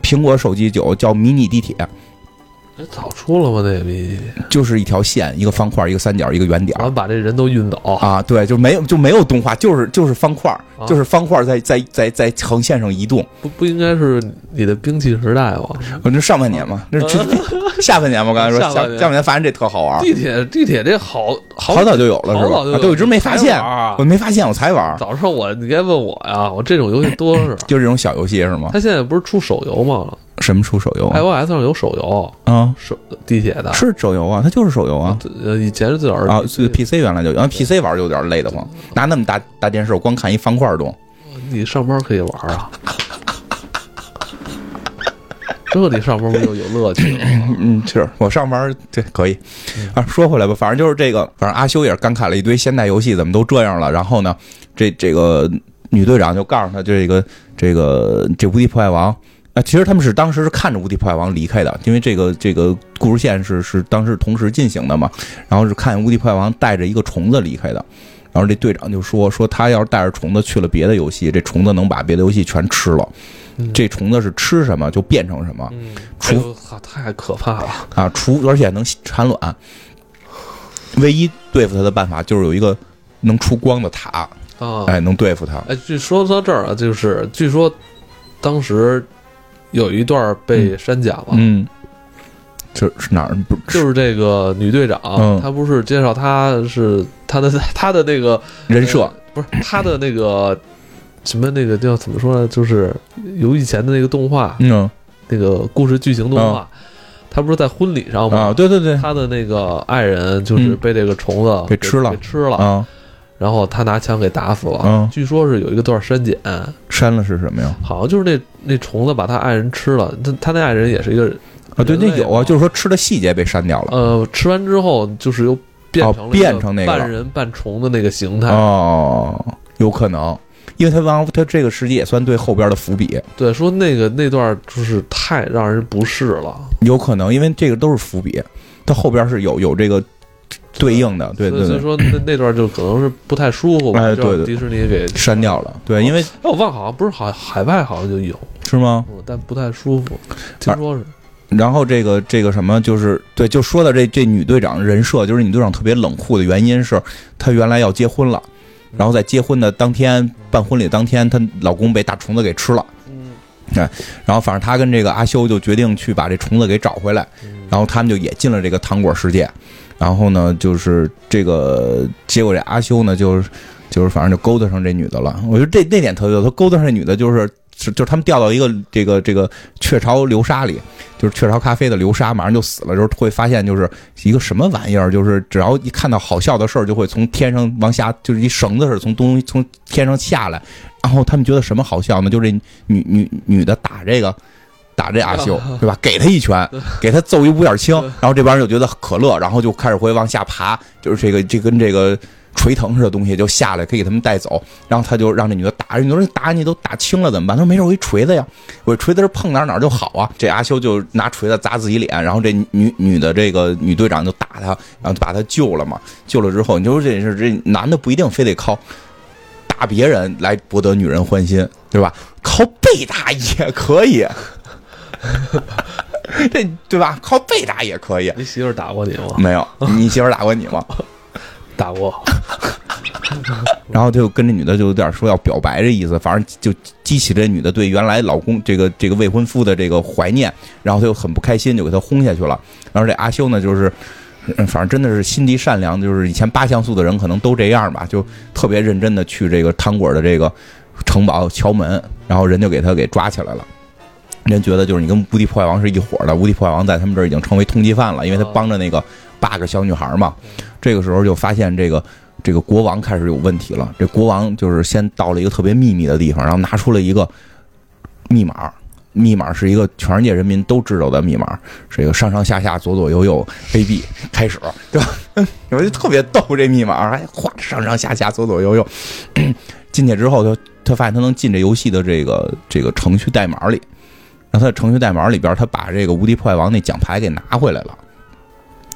苹果手机九叫迷你地铁，哎早出了吗？那比就是一条线，一个方块，一个三角，一个圆点完了把这人都晕倒，啊，对，就没有就没有动画，就是就是方块，啊就是方块在在在在横线上移动。不不应该是你的兵器时代吗？我这上半年嘛，那是 下半年嘛，我刚才说下下半年发现这特好玩，地铁地铁这好好好早就有了是吧？好早就有啊对，我一直没发现我没发现，我才玩，早说我你该问我呀，我这种游戏多是。就这种小游戏是吗？他现在不是出手游吗什么出手游啊？？iOS 上有手游，啊，手地铁的是手游啊，它就是手游啊。呃，以前是最早是啊，是 PC 原来就有，然后 PC 玩就有点累得慌，拿那么大大电视，我光看一方块动。你上班可以玩啊。这你上班不就有乐趣了？嗯，是我上班对可以啊。说回来吧，反正就是这个，反正阿修也是感慨了一堆现代游戏怎么都这样了。然后呢，这这个女队长就告诉他，这个这个这无敌破坏王啊，其实他们是当时是看着无敌破坏王离开的，因为这个这个故事线是是当时同时进行的嘛。然后是看无敌破坏王带着一个虫子离开的。然后这队长就说说他要是带着虫子去了别的游戏，这虫子能把别的游戏全吃了。嗯这虫子是吃什么就变成什么。嗯，除哎太可怕了。啊，除而且能产卵。唯一对付它的办法就是有一个能出光的塔，啊！哎，能对付它。哎，据说到这儿啊，就是据说当时有一段被删减了，嗯，这是哪儿？不就是这个女队长，嗯。她不是介绍她是她的 她的那个人设。呃不是她的那个什么那个叫怎么说呢？就是有以前的那个动画，嗯。那个故事剧情动画，她不是在婚礼上吗？啊，对对对。她的那个爱人就是嗯。被这个虫子给吃了。给吃了，啊，然后他拿枪给打死了。嗯据说是有一个段删减，删了是什么呀？好像就是那那虫子把他爱人吃了，他他那爱人也是一个啊，对，那有啊，就是说吃的细节被删掉了。呃，吃完之后就是又变哦成了变成那个半人半虫的那个形态。哦，有可能，因为他往他这个时机也算对后边的伏笔，对，说那个那段就是太让人不适了。有可能，因为这个都是伏笔，他后边是有有这个对应的，对对对，所以说那那段就可能是不太舒服吧，哎对对。迪士尼给删掉了。对，因为哎，我忘了好像不是好海外好像就有，是吗？嗯但不太舒服，听说是。然后这个这个什么，就是对，就说到这这女队长人设，就是女队长特别冷酷的原因是，她原来要结婚了，然后在结婚的当天办婚礼当天，她老公被大虫子给吃了，嗯。然后反正她跟这个阿修就决定去把这虫子给找回来，然后他们就也进了这个糖果世界，然后呢，就是这个结果这阿修呢，就是就是反正就勾搭上这女的了。我觉得这那点特别，他勾搭上这女的，就是就是他们掉到一个这个这个雀巢流沙里，就是雀巢咖啡的流沙，马上就死了，之后会发现就是一个什么玩意儿，就是只要一看到好笑的事儿，就会从天上往下，就是一绳子似的从东从天上下来。然后他们觉得什么好笑呢？就这女女女的打这个。打这阿修，对吧？给他一拳，给他揍一五点青，然后这帮人就觉得可乐，然后就开始会往下爬，就是这个这跟这个锤藤似的东西就下来，可以给他们带走。然后他就让这女的打，这女的说你打你都打青了怎么办？他说没事，我一锤子呀，我锤子是碰哪哪就好啊。这阿修就拿锤子砸自己脸，然后这女女的这个女队长就打他，然后就把他救了嘛。救了之后，你说这是这男的不一定非得靠打别人来博得女人欢心，对吧？靠被打也可以。这对吧？靠背打也可以。你媳妇儿打过你吗？没有，你媳妇儿打过你吗？打过，然后他就跟这女的就有点说要表白这意思，反正就激起这女的对原来老公这个这个未婚夫的这个怀念，然后他就很不开心，就给他轰下去了。然后这阿修呢，就是嗯反正真的是心地善良，就是以前八像素的人可能都这样吧，就特别认真的去这个汤果的这个城堡敲门，然后人就给他给抓起来了。人觉得就是你跟无敌破坏王是一伙的，无敌破坏王在他们这儿已经成为通缉犯了，因为他帮着那个八个小女孩嘛。这个时候就发现这个这个国王开始有问题了。这国王就是先到了一个特别秘密的地方，然后拿出了一个密码，密码是一个全世界人民都知道的密码，是一个上上下下左左右右 A B 开始，对吧？我就特别逗这密码，还哗上上下下左左右右。进去之后，他他发现他能进这游戏的这个这个程序代码里。然后他的程序代码里边，他把这个无敌破坏王那奖牌给拿回来了。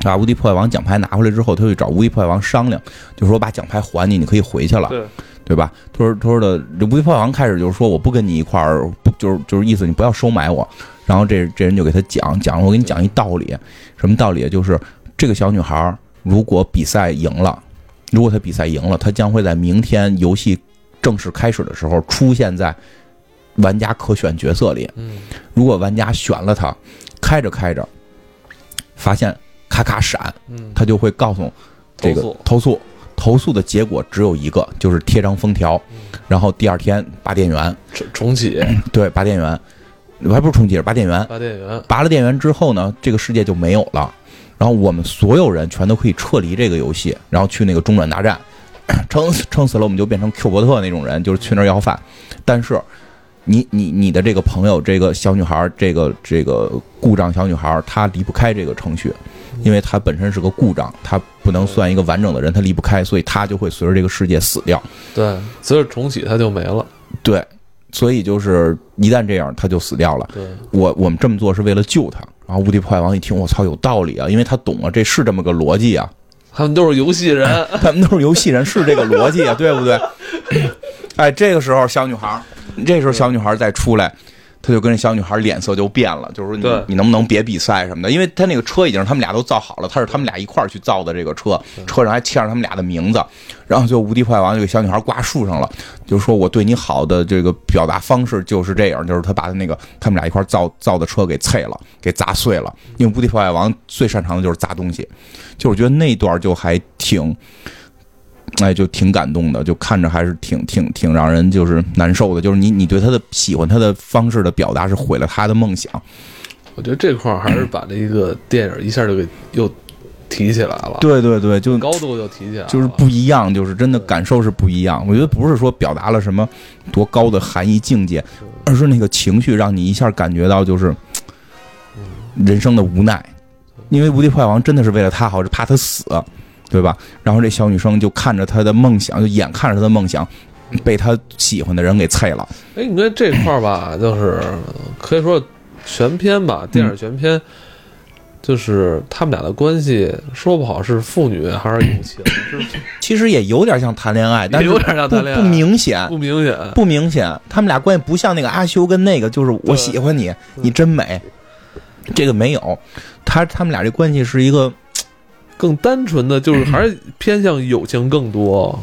把无敌破坏王奖牌拿回来之后，他去找无敌破坏王商量，就说把奖牌还你，你可以回去了，对对吧？他说他说的这无敌破坏王开始就是说我不跟你一块儿，不就是就是意思你不要收买我。然后这这人就给他讲讲，我给你讲一道理，什么道理？就是这个小女孩如果比赛赢了，如果她比赛赢了，她将会在明天游戏正式开始的时候出现在。玩家可选角色里，嗯，如果玩家选了他，开着开着，发现咔咔闪，嗯，他就会告诉这个投诉。投诉，的结果只有一个，就是贴张封条，然后第二天拔电源，重重启。对，拔电源，还不是重启，是拔电源，拔电源，拔了电源之后呢，这个世界就没有了，然后我们所有人全都可以撤离这个游戏，然后去那个中转大战，撑死撑死了我们就变成 Q 伯特那种人，就是去那儿要饭，但是。你你你的这个朋友，这个小女孩，这个这个故障小女孩，她离不开这个程序，因为她本身是个故障，她不能算一个完整的人，她离不开，所以她就会随着这个世界死掉。对，随着重启她就没了。对，所以就是一旦这样，她就死掉了。对，我我们这么做是为了救她。然后无敌破坏王一听，我操，有道理啊，因为他懂啊，这是这么个逻辑啊。他们都是游戏人，他们都是游戏人，是这个逻辑啊，对不对？哎，这个时候小女孩。这时候小女孩再出来，他就跟这小女孩脸色就变了，就是说你你能不能别比赛什么的？因为他那个车已经是他们俩都造好了，他是他们俩一块儿去造的这个车，车上还签上他们俩的名字。然后就无敌破坏王就给小女孩挂树上了，就说我对你好的这个表达方式就是这样，就是他把他那个他们俩一块造造的车给碎了，给砸碎了。因为无敌破坏王最擅长的就是砸东西，就我觉得那段就还挺。哎，就挺感动的，就看着还是挺挺挺让人就是难受的。就是你你对他的喜欢他的方式的表达是毁了他的梦想。我觉得这块儿还是把这个电影一下就给又提起来了。对对对，就高度就提起来了，就是不一样，就是真的感受是不一样。我觉得不是说表达了什么多高的含义境界，而是那个情绪让你一下感觉到就是人生的无奈。因为无敌破坏王真的是为了他好，是怕他死。对吧？然后这小女生就看着她的梦想，就眼看着她的梦想被她喜欢的人给碎了。哎，你看这块儿吧，就是可以说全篇吧，电影全篇就是他们俩的关系，说不好是父女还是友情，其实也有点像谈恋爱，但是有点像谈恋爱，不明显，不明显，不明显。他们俩关系不像那个阿修跟那个，就是我喜欢你，你真美。这个没有，他他们俩这关系是一个。更单纯的就是还是 偏向友情更多，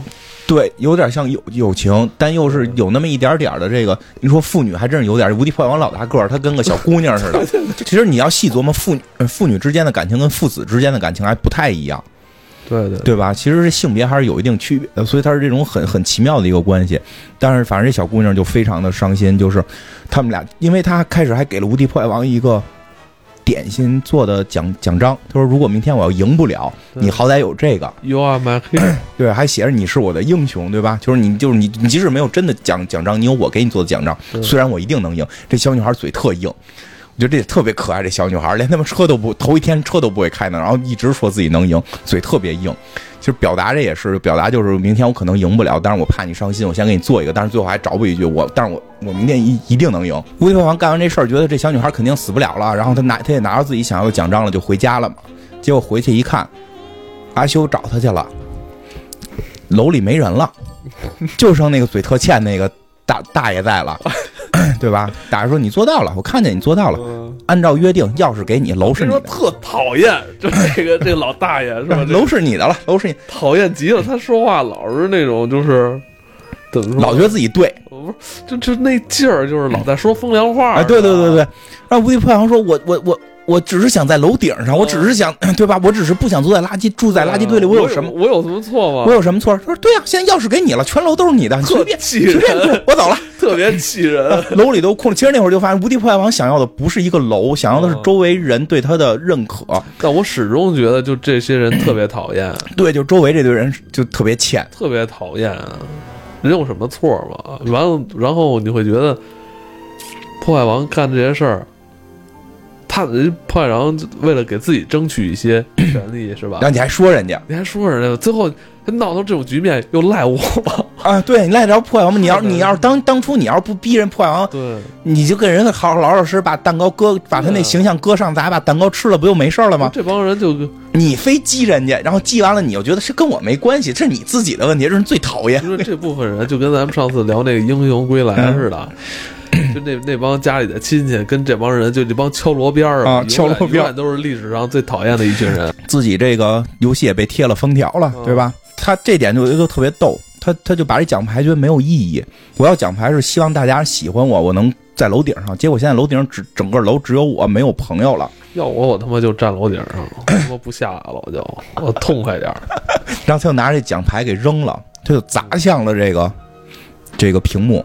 对，有点像友友情，但又是有那么一点点的这个。你说父女还真是有点。无敌破坏王老大个儿，他跟个小姑娘似的。其实你要细琢磨，父女父女之间的感情跟父子之间的感情还不太一样。对对，对吧？其实这性别还是有一定区别的，所以他是这种很很奇妙的一个关系。但是反正这小姑娘就非常的伤心，就是他们俩，因为他开始还给了无敌破坏王一个。点心做的奖奖章，他说：“如果明天我要赢不了，你好歹有这个。You are my hero。对，还写着你是我的英雄，对吧？就是你，就是你，你即使没有真的奖奖章，你有我给你做的奖章，虽然我一定能赢。这小女孩嘴特硬，我觉得这特别可爱。这小女孩连他们车都不头一天车都不会开呢，然后一直说自己能赢，嘴特别硬。”其实表达这也是表达，就是明天我可能赢不了，但是我怕你伤心，我先给你做一个，但是最后还找补一句我，但是我我明天一一定能赢。吴迪王干完这事儿，觉得这小女孩肯定死不了了，然后他拿他也拿着自己想要的奖章了，就回家了嘛。结果回去一看，阿修找他去了，楼里没人了，就剩那个嘴特欠那个大大爷在了，对吧？大爷说你做到了，我看见你做到了。按照约定，钥匙给你，楼是你的，说特讨厌，就这个这个老大爷是吧？楼是你的了，楼是你，讨厌极了，他说话老是那种就是怎么说，老觉得自己对，不是就就那劲儿，就是老在说风凉话。哎，对对对对，让无敌破坏王说，我我我。我只是想在楼顶上，我只是想，对吧？我只是不想坐在垃圾住在垃圾堆里。我有什么？我有什么错吗？我有什么错？他说：“对呀，现在钥匙给你了，全楼都是你的，随便气人。我走了，特别气人。楼里都空了。其实那会儿就发现，无敌破坏王想要的不是一个楼，想要的是周围人对他的认可。但我始终觉得，就这些人特别讨厌。对，就周围这堆人就特别欠，特别讨厌。人有什么错吗？完了，然后你会觉得破坏王干这些事儿。他人破坏王为了给自己争取一些 权利，是吧？然后你还说人家，你还说人家，最后闹到这种局面又赖我啊！对你赖着破坏王吗？你要你要是当当初你要是不逼人破坏王，对，你就跟人好好老老实实把蛋糕搁，把他那形象搁上，咱把蛋糕吃了，不就没事了吗？这帮人就你非激人家，然后激完了，你又觉得是跟我没关系，这是你自己的问题，这是最讨厌。因为这部分人就跟咱们上次聊那个英雄归来似的。就那那帮家里的亲戚跟这帮人，就这帮敲锣边儿啊，敲锣边都是历史上最讨厌的一群人。自己这个游戏也被贴了封条了，对吧？他这点就就特别逗，他他就把这奖牌觉得没有意义。我要奖牌是希望大家喜欢我，我能在楼顶上。结果现在楼顶上只整个楼只有我，没有朋友了。要我我他妈就站楼顶上，他妈不下来了，我就我痛快点儿。然后他就拿着这奖牌给扔了，他就砸向了这个这个屏幕。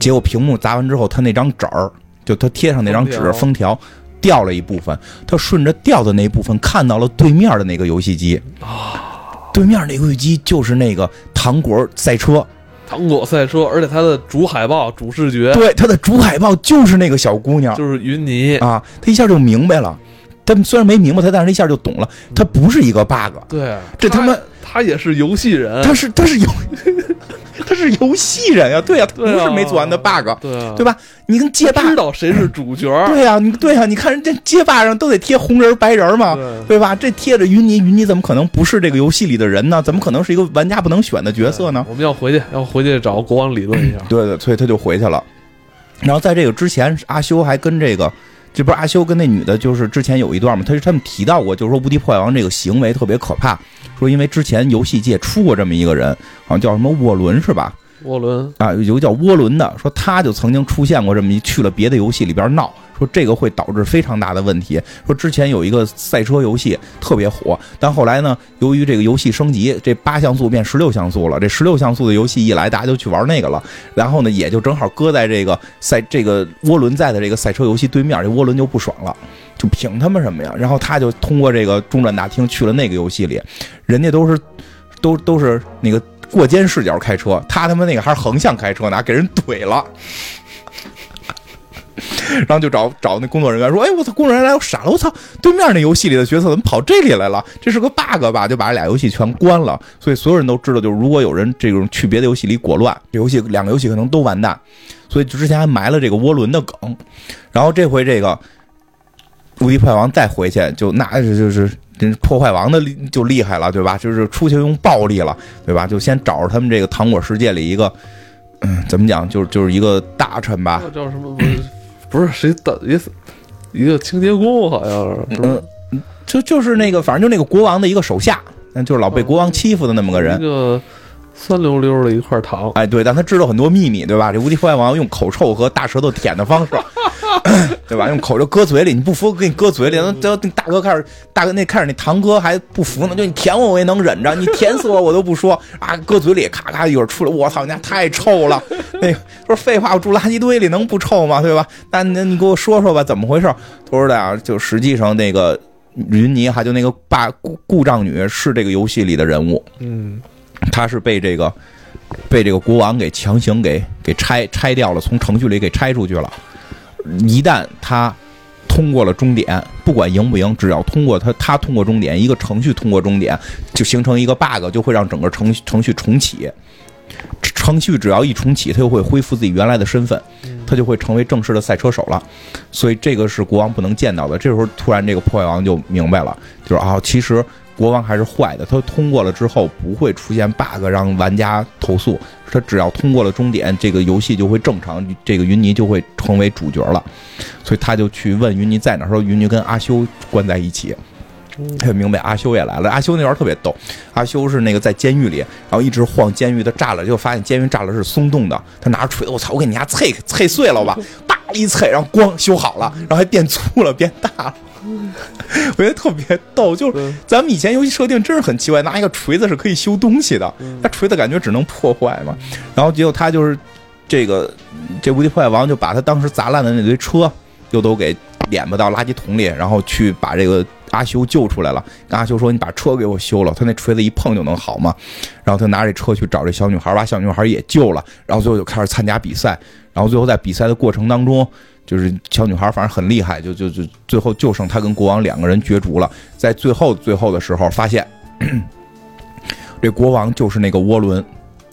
结果屏幕砸完之后，他那张纸儿，就他贴上那张纸封条，掉了一部分。他顺着掉的那部分看到了对面的那个游戏机啊，对面那个游戏机就是那个糖果赛车，糖果赛车，而且它的主海报、主视觉，对，它的主海报就是那个小姑娘，就是云妮啊。他一下就明白了，他虽然没明白他，但是一下就懂了，他不是一个 bug。对，这他妈他也是游戏人，他是他是游。他是游戏人呀，对呀，不是没做完的 bug，对对吧？你跟街霸知道谁是主角？对呀，你对呀，你看人家街霸上都得贴红人白人嘛，对吧？这贴着云妮，云妮怎么可能不是这个游戏里的人呢？怎么可能是一个玩家不能选的角色呢？我们要回去，要回去找国王理论一下。对对，所以他就回去了。然后在这个之前，阿修还跟这个，这不是阿修跟那女的，就是之前有一段嘛，他是他们提到过，就是说无敌破坏王这个行为特别可怕。说，因为之前游戏界出过这么一个人，好像叫什么沃伦是吧？涡轮啊，有个叫涡轮的，说他就曾经出现过这么一去了别的游戏里边闹，说这个会导致非常大的问题。说之前有一个赛车游戏特别火，但后来呢，由于这个游戏升级，这八像素变十六像素了，这十六像素的游戏一来，大家就去玩那个了。然后呢，也就正好搁在这个赛这个涡轮在的这个赛车游戏对面，这涡轮就不爽了。就凭他们什么呀？然后他就通过这个中转大厅去了那个游戏里，人家都是都都是那个过肩视角开车，他他妈那个还是横向开车呢，给人怼了。然后就找找那工作人员说：“哎，我操，工作人员来，我傻了，我操，对面那游戏里的角色怎么跑这里来了？这是个 bug 吧？就把这俩游戏全关了。所以所有人都知道，就是如果有人这种去别的游戏里裹乱，这游戏两个游戏可能都完蛋。所以之前还埋了这个涡轮的梗，然后这回这个。”无敌破坏王再回去，就那就是破坏王的就厉害了，对吧？就是出去用暴力了，对吧？就先找着他们这个糖果世界里一个，嗯，怎么讲？就是就是一个大臣吧？叫什么？不是不是谁的意思？一个清洁工好像是，嗯，就就是那个，反正就那个国王的一个手下，那就是老被国王欺负的那么个人。酸溜溜的一块糖，哎，对，但他知道很多秘密，对吧？这无敌破坏王用口臭和大舌头舔的方式。对吧？用口就搁嘴里，你不服给你搁嘴里。那那大哥开始，大哥那开始那堂哥还不服呢，就你舔我我也能忍着，你舔死我我都不说啊！搁嘴里咔咔一会儿出来，我操，你家太臭了。那个说废话，我住垃圾堆里能不臭吗？对吧？那那你给我说说吧，怎么回事？他说的啊，就实际上那个云妮还就那个爸故故障女是这个游戏里的人物，嗯，她是被这个被这个国王给强行给给拆拆掉了，从程序里给拆出去了。一旦他通过了终点，不管赢不赢，只要通过他，他通过终点，一个程序通过终点，就形成一个 bug，就会让整个程程序重启。程序只要一重启，他就会恢复自己原来的身份，他就会成为正式的赛车手了。所以这个是国王不能见到的。这时候突然这个破坏王就明白了，就是啊，其实。国王还是坏的，他通过了之后不会出现 bug 让玩家投诉，他只要通过了终点，这个游戏就会正常，这个云尼就会成为主角了。所以他就去问云尼在哪，说云尼跟阿修关在一起。他就明白阿修也来了。阿修那边特别逗，阿修是那个在监狱里，然后一直晃监狱的栅栏，就发现监狱栅栏是松动的。他拿着锤子，我操，我给你家碎碎碎了吧，叭一碎，然后咣修好了，然后还变粗了，变大了。我觉得特别逗，就是咱们以前游戏设定真是很奇怪，拿一个锤子是可以修东西的，那锤子感觉只能破坏嘛。然后结果他就是这个这无敌破坏王就把他当时砸烂的那堆车又都给敛吧到垃圾桶里，然后去把这个。阿修救出来了，跟阿修说：“你把车给我修了。”他那锤子一碰就能好嘛？然后他拿着车去找这小女孩，把小女孩也救了。然后最后就开始参加比赛。然后最后在比赛的过程当中，就是小女孩反正很厉害，就就就最后就剩她跟国王两个人角逐了。在最后最后的时候，发现 这国王就是那个涡轮。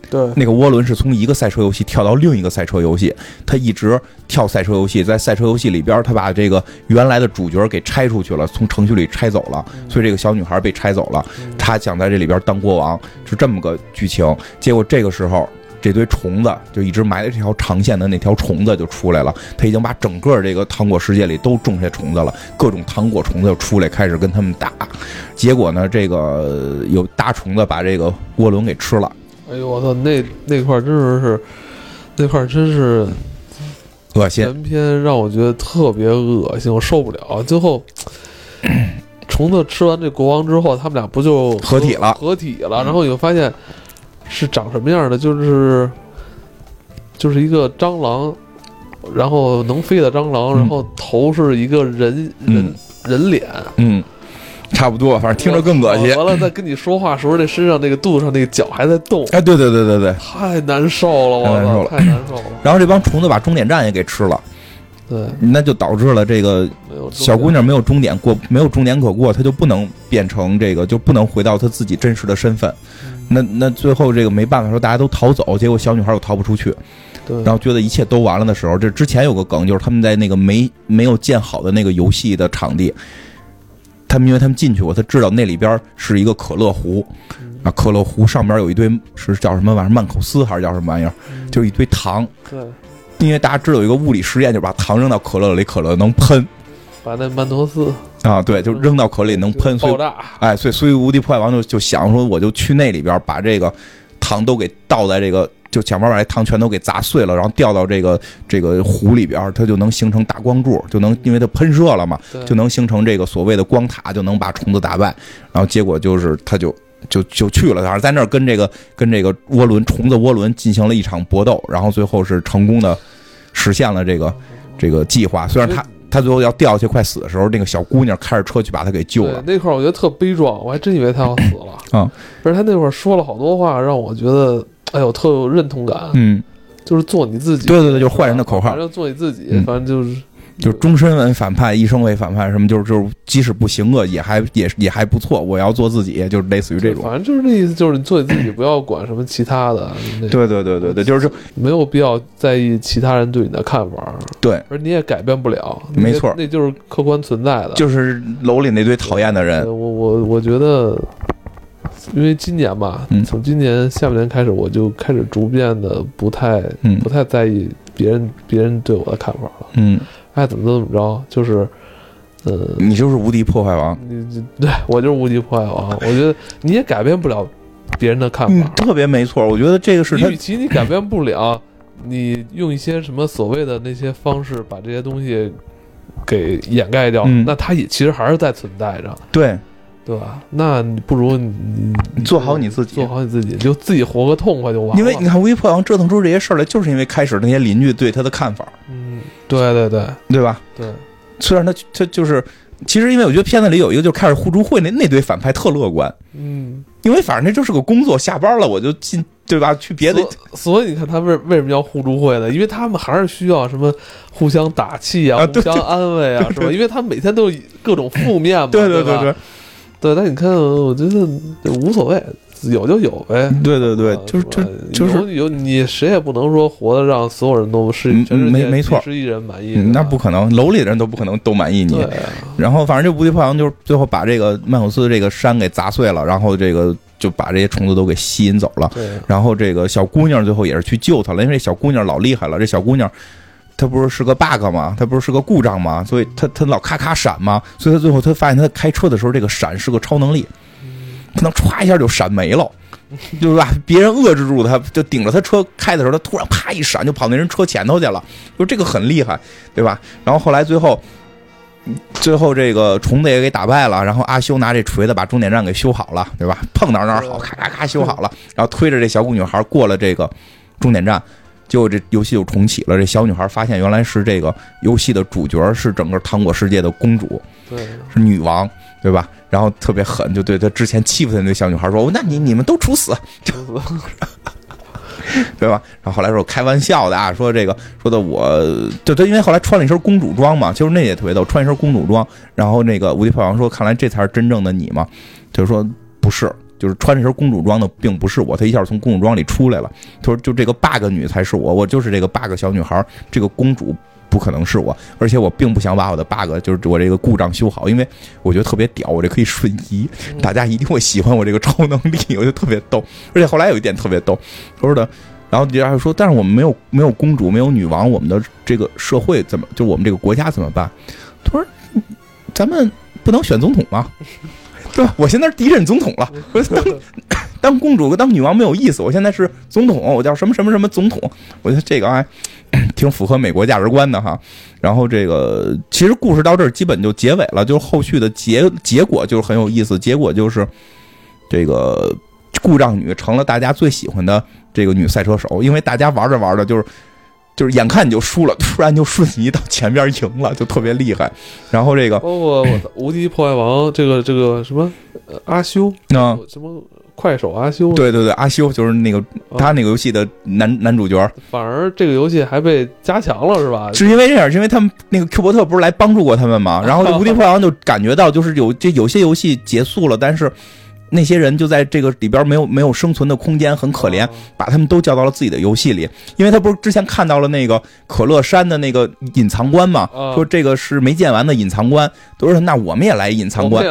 对，那个涡轮是从一个赛车游戏跳到另一个赛车游戏，他一直跳赛车游戏，在赛车游戏里边，他把这个原来的主角给拆出去了，从程序里拆走了，所以这个小女孩被拆走了，她想在这里边当国王，是这么个剧情。结果这个时候，这堆虫子就一直埋在这条长线的那条虫子就出来了，他已经把整个这个糖果世界里都种下虫子了，各种糖果虫子就出来开始跟他们打，结果呢，这个有大虫子把这个涡轮给吃了。哎呦我操，那那块真是是，那块真是恶心。全篇让我觉得特别恶心，我受不了。最后 虫子吃完这国王之后，他们俩不就合体了？合体了，然后你就发现是长什么样的？就是就是一个蟑螂，然后能飞的蟑螂，然后头是一个人人人脸，嗯。差不多，反正听着更恶心。完了，在跟你说话时候，那身上那个肚子上那个脚还在动。哎，对对对对对，太难受了，我操，太难受了。然后这帮虫子把终点站也给吃了，对，那就导致了这个小姑娘没有终点过，没有终点可过，她就不能变成这个，就不能回到她自己真实的身份。那那最后这个没办法，说大家都逃走，结果小女孩又逃不出去。对，然后觉得一切都完了的时候，这之前有个梗，就是他们在那个没没有建好的那个游戏的场地。他们因为他们进去过，他知道那里边是一个可乐壶，啊，可乐壶上边有一堆是叫什么玩意儿，曼口斯还是叫什么玩意儿，就是一堆糖。对，因为大家知道有一个物理实验，就把糖扔到可乐里，可乐能喷。把那曼陀斯啊，对，就扔到壳里能喷，爆炸。哎，所以所以无敌破坏王就就想说，我就去那里边把这个糖都给倒在这个。就想办法把这糖全都给砸碎了，然后掉到这个这个湖里边，它就能形成大光柱，就能因为它喷射了嘛，就能形成这个所谓的光塔，就能把虫子打败。然后结果就是他就就就去了，反正在那儿跟这个跟这个涡轮虫子涡轮进行了一场搏斗，然后最后是成功的实现了这个这个计划。虽然他他最后要掉下去快死的时候，那个小姑娘开着车去把他给救了。那块儿我觉得特悲壮，我还真以为他要死了啊！而他那会儿说了好多话，让我觉得。哎呦，特有认同感。嗯，就是做你自己。对对对，就是坏人的口号。反正做你自己，反正就是就是终身为反派，一生为反派，什么就是就是，即使不行恶，也还也也还不错。我要做自己，就是类似于这种。反正就是那意思，就是你做你自己，不要管什么其他的。对对对对对，就是没有必要在意其他人对你的看法。对，而你也改变不了。没错，那就是客观存在的。就是楼里那堆讨厌的人。我我我觉得。因为今年吧，从今年下半年开始，我就开始逐渐的不太、不太在意别人、别人对我的看法了。嗯，爱怎么怎么着，就是，呃，你就是无敌破坏王。你对我就是无敌破坏王。我觉得你也改变不了别人的看法，特别没错。我觉得这个是他，与其你改变不了，你用一些什么所谓的那些方式把这些东西给掩盖掉，那它也其实还是在存在着。对。对吧？那你不如你你做好你自己，做好你自己，就自己活个痛快就完了。因为你看，微破王折腾出这些事儿来，就是因为开始那些邻居对他的看法。嗯，对对对，对吧？对。虽然他他就是，其实因为我觉得片子里有一个，就开始互助会那那堆反派特乐观。嗯。因为反正那就是个工作，下班了我就进，对吧？去别的。所以你看，他为为什么要互助会呢？因为他们还是需要什么互相打气啊，互相安慰啊，是吧？因为他们每天都各种负面嘛，对对对对。对，但你看，我觉得无所谓，有就有呗。对对对啊，就是吧就就是有有你谁也不能说活的让所有人都是嗯全世界没没错几十亿人满意，嗯那不可能，楼里的人都不可能都满意你。啊然后反正这无敌破坏王就是最后把这个曼纽斯这个山给砸碎了，然后这个就把这些虫子都给吸引走了。然后这个小姑娘最后也是去救他了，因为这小姑娘老厉害了。这小姑娘她不是是个 bug 吗？她不是是个故障吗？所以她她老咔咔闪吗，所以他最后他发现他开车的时候这个闪是个超能力，她能歘一下就闪没了。就是吧？别人遏制住他，就顶着他车开的时候，他突然啪一闪，就跑那人车前头去了。就这个很厉害，对吧？然后后来最后，最后这个虫子也给打败了，然后阿修拿这锤子把终点站给修好了，对吧？碰哪儿哪儿好，咔咔咔修好了，然后推着这小女孩过了这个终点站，结果这游戏就重启了。这小女孩发现原来是这个游戏的主角是整个糖果世界的公主，对，是女王，对吧？然后特别狠，就对她之前欺负她那小女孩说：“那你你们都处死。”对吧？然后后来说开玩笑的啊，说这个说的我，就他因为后来穿了一身公主装嘛，就是那也特别逗，穿一身公主装，然后那个无敌破王说，看来这才是真正的你嘛，就是说不是，就是穿这身公主装的并不是我，他一下从公主装里出来了，他说就这个 bug 女才是我，我就是这个 bug 小女孩，这个公主。不可能是我，而且我并不想把我的 bug，就是我这个故障修好，因为我觉得特别屌，我这可以瞬移，大家一定会喜欢我这个超能力，我觉得特别逗。而且后来有一点特别逗，他说的，然后底下还说，但是我们没有没有公主，没有女王，我们的这个社会怎么，就我们这个国家怎么办？他说，咱们不能选总统吗？对吧？我现在是第一任总统了，我当当公主和当女王没有意思，我现在是总统，我叫什么什么什么总统，我觉得这个还 挺符合美国价值观的哈。然后这个其实故事到这儿基本就结尾了，就是后续的结结果就是很有意思，结果就是这个故障女成了大家最喜欢的这个女赛车手，因为大家玩着玩着就是。就是眼看你就输了，突然就瞬移到前边赢了，就特别厉害。然后这个，包括无敌破坏王这个这个什么呃阿修，嗯，什么快手阿修，对对对，阿修就是那个啊他那个游戏的男男主角，反而这个游戏还被加强了是吧？是因为这样，是因为他们那个 Q 伯特不是来帮助过他们嘛？然后这无敌破坏王就感觉到，就是有这有些游戏结束了，但是那些人就在这个里边没有没有生存的空间，很可怜，啊把他们都叫到了自己的游戏里。因为他不是之前看到了那个可乐山的那个隐藏关嘛，啊说这个是没建完的隐藏关，都说那我们也来隐藏关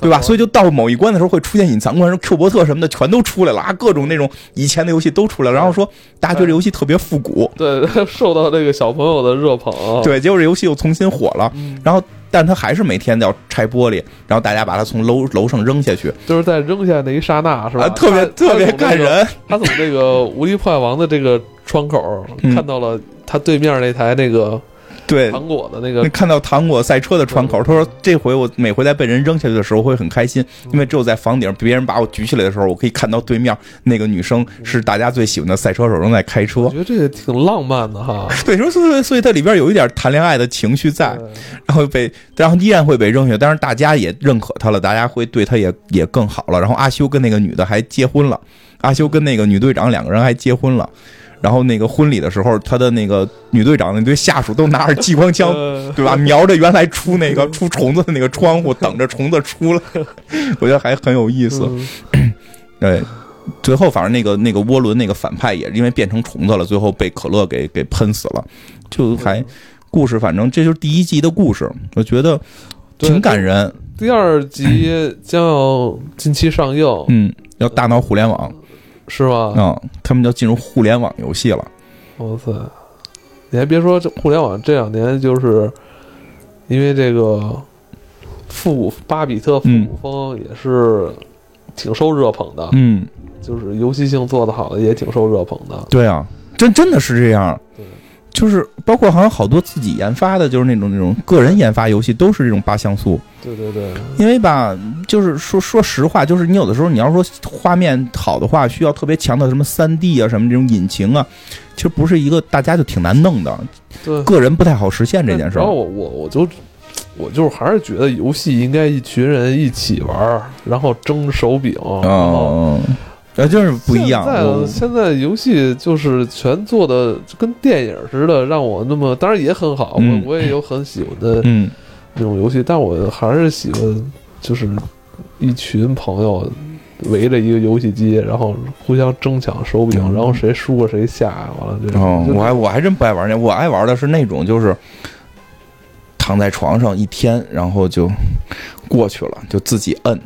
对吧？所以以就到某一关的时候会出现隐藏关，说 Q 伯特什么的全都出来了啊，各种那种以前的游戏都出来了。然后说大家觉得这游戏特别复古，对 受到这个小朋友的热捧，对，结果这游戏又重新火了。嗯，然后，但他还是每天要拆玻璃，然后大家把他从楼楼上扔下去，就是在扔下那一刹那是吧？啊，特别特别感。人。他从这个无敌破坏王的这个窗口嗯看到了他对面那台那个对，糖果的那个看到糖果赛车的窗口，他说这回我每回在被人扔下去的时候会很开心，因为只有在房顶别人把我举起来的时候，我可以看到对面那个女生是大家最喜欢的赛车手正在开车我。觉得这个挺浪漫的哈。对，说所以所以它里边有一点谈恋爱的情绪在，然后被然后依然会被扔下，但是大家也认可他了，大家会对他也也更好了。然后阿修跟那个女的还结婚了，阿修跟那个女队长两个人还结婚了。然后那个婚礼的时候，他的那个女队长那堆下属都拿着激光枪，呃对吧？瞄着原来出那个出虫子的那个窗户，等着虫子出来，我觉得还很有意思。嗯 对，最后反正那个那个涡轮那个反派也是因为变成虫子了，最后被可乐给给喷死了，就还故事，反正这就是第一集的故事，我觉得挺感人。第二集将要近期上映，嗯，要大闹互联网是吧？嗯、他们要进入互联网游戏了。哇塞！你还别说，这互联网这两年就是因为这个复古巴比特复古风也是挺受热捧的，嗯，就是游戏性做得好的也挺受热捧的。对啊，真真的是这样。对，就是包括好像好多自己研发的，就是那种那种个人研发游戏，都是这种八像素。对对对，因为吧，就是说说实话，就是你有的时候你要说画面好的话，需要特别强的什么三 D 啊，什么这种引擎啊，其实不是一个大家就挺难弄的，对个人不太好实现这件事儿。然后我我我就我就是还是觉得游戏应该一群人一起玩儿，然后争手柄，然后。哦，呃，就是不一样。现在现在游戏就是全做的就跟电影似的，让我那么当然也很好，嗯我我也有很喜欢的嗯，那种游戏，但我还是喜欢就是一群朋友围着一个游戏机，然后互相争抢手柄，嗯然后谁输了谁下，完了这哦，种。我还我还真不爱玩那，我爱玩的是那种就是躺在床上一天，然后就过去了，就自己摁，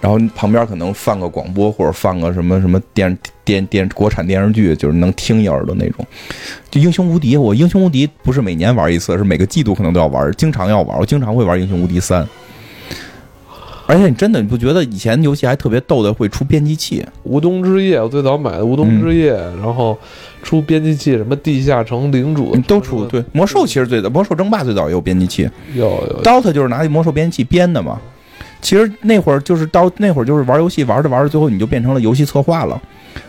然后旁边可能放个广播或者放个什么什么电电电国产电视剧，就是能听一耳朵那种。就英雄无敌，我英雄无敌不是每年玩一次，是每个季度可能都要玩，经常要玩，我经常会玩英雄无敌三。而且你真的你不觉得以前游戏还特别逗的会出编辑器？无冬之夜，我最早买的无冬之夜，然后出编辑器，什么地下城领主嗯都出对魔兽其实最早，魔兽争霸最早也有编辑器。有有 DOTA 就是拿魔兽编辑器编的嘛。其实那会儿就是到那会儿就是玩游戏玩着玩着，最后你就变成了游戏策划了。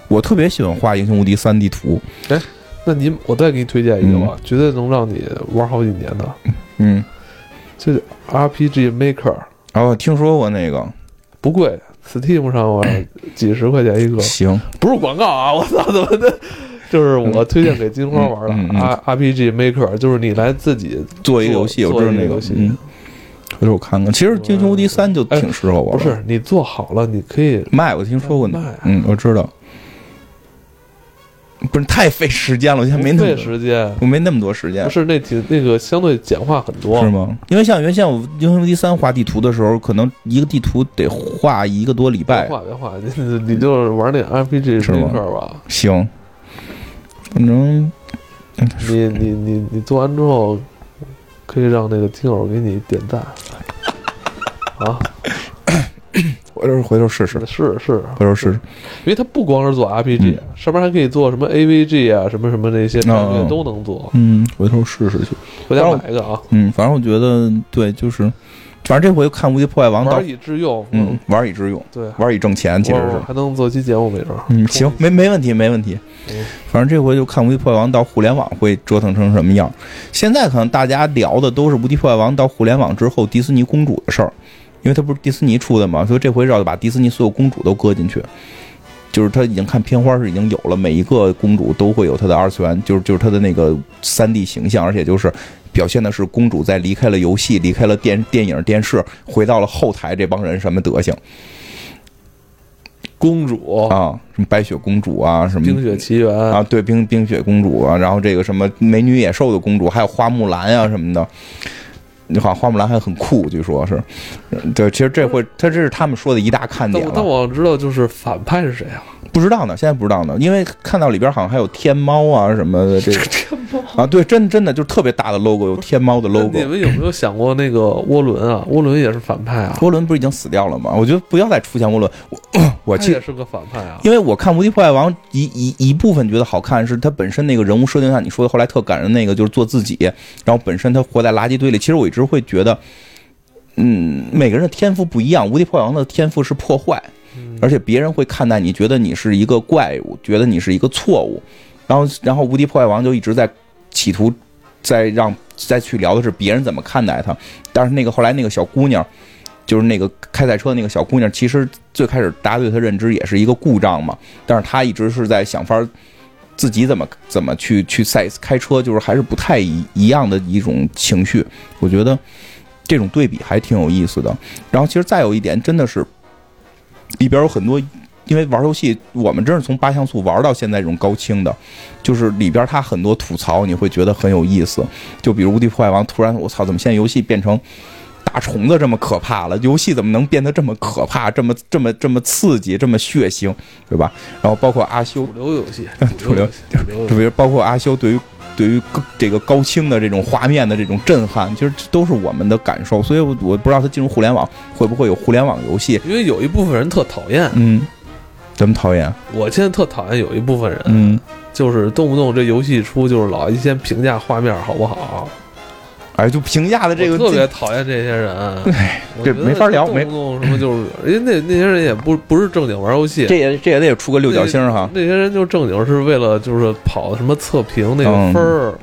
我特别喜欢画《英雄无敌三》地图，哎那您我再给你推荐一个吧，绝对能让你玩好几年的，嗯，就是 RPG Maker，哦听说过那个，不贵，Steam 上玩 几十块钱一个，行，不是广告啊！我操，怎么的？就是我推荐给金花玩的嗯嗯嗯 R RPG Maker，就是你来自己做一个游戏，我知道那游戏，嗯，回头我看看。其实《英雄无敌三》就挺适合我的，不是你做好了，你可以卖，我听说过你卖啊，嗯，我知道。不是太费时间了，我现在没那么多，时间，我没那么多时间不。是那挺那个相对简化很多，是吗？因为像原先我《英雄无敌三》画地图的时候，可能一个地图得画一个多礼别拜。画别画，你你你就是玩那 RPG 是吗吧。行，反正你你你你做完之后，可以让那个听友给你点赞。啊，回头回头试试，是是，回头试试。因为它不光是做 RPG，、上面还可以做什么 AVG 啊，什么什么那些战略嗯都能做。嗯，回头试试去。回家买一个啊，嗯，反正我觉得对，就是，反正这回看《无敌破坏王》到玩以致用。嗯，玩以致用，对，玩以挣钱，其实是。还能做期节目，没准儿。嗯，行，没没问题，没问题嗯。反正这回就看《无敌破坏王》到互联网会折腾成什么样。现在可能大家聊的都是《无敌破坏王》到互联网之后迪士尼公主的事儿，因为它不是迪士尼出的嘛，所以这回要把迪士尼所有公主都搁进去。就是他已经看片花是已经有了，每一个公主都会有她的二次元，就是就是她的那个三 D 形象，而且就是表现的是公主在离开了游戏、离开了电电影、电视，回到了后台这帮人什么德行公主、啊？什么白雪公主啊，什么冰雪奇缘啊，对，冰冰雪公主啊，然后这个什么美女野兽的公主，还有花木兰啊什么的。你好像花木兰还很酷，据说是，嗯对，其实这回，他这是他们说的一大看点了。但我但我知道就是反派是谁啊？不知道呢，现在不知道呢，因为看到里边好像还有天猫啊什么的，这个 天猫。啊，对，真真的就是特别大的 logo，有天猫的 logo 你。们有没有想过那个涡轮啊？涡轮也是反派啊，涡轮不是已经死掉了吗？我觉得不要再出现涡轮。我 我其实他也是个反派啊。因为我看《无敌破坏王》一一一部分觉得好看，是他本身那个人物设定像你说的后来特感人那个，就是做自己，然后本身他活在垃圾堆里。其实我一直会觉得，嗯，每个人的天赋不一样。无敌破坏王的天赋是破坏，而且别人会看待你，觉得你是一个怪物，觉得你是一个错误。然后，然后无敌破坏王就一直在企图再让再去聊的是别人怎么看待他。但是那个后来那个小姑娘。就是那个开赛车那个小姑娘，其实最开始大家对她认知也是一个故障嘛，但是她一直是在想法自己怎么怎么去去赛开车，就是还是不太一一样的一种情绪。我觉得这种对比还挺有意思的。然后其实再有一点，真的是里边有很多，因为玩游戏，我们真是从八像素玩到现在这种高清的，就是里边它很多吐槽你会觉得很有意思。就比如《无敌破坏王》，突然我操，怎么现在游戏变成？大虫子这么可怕了，游戏怎么能变得这么可怕，这么这么这么刺激，这么血腥，对吧？然后包括阿修主，流游戏，主流游戏 主流特别包括阿修对于对于高这个高清的这种画面的这种震撼，其实都是我们的感受。所以我我不知道它进入互联网会不会有互联网游戏。因为有一部分人特讨厌，嗯，怎么讨厌？我现在特讨厌有一部分人，嗯，就是动不动这游戏一出就是老一先评价画面好不好，哎，就评价的这个特别讨厌这些人。哎我觉得这没法聊没不动什么就是，因为那那些人也不不是正经玩游戏，这也这也得出个六角星哈。那些人就正经是为了就是跑什么测评那个分儿，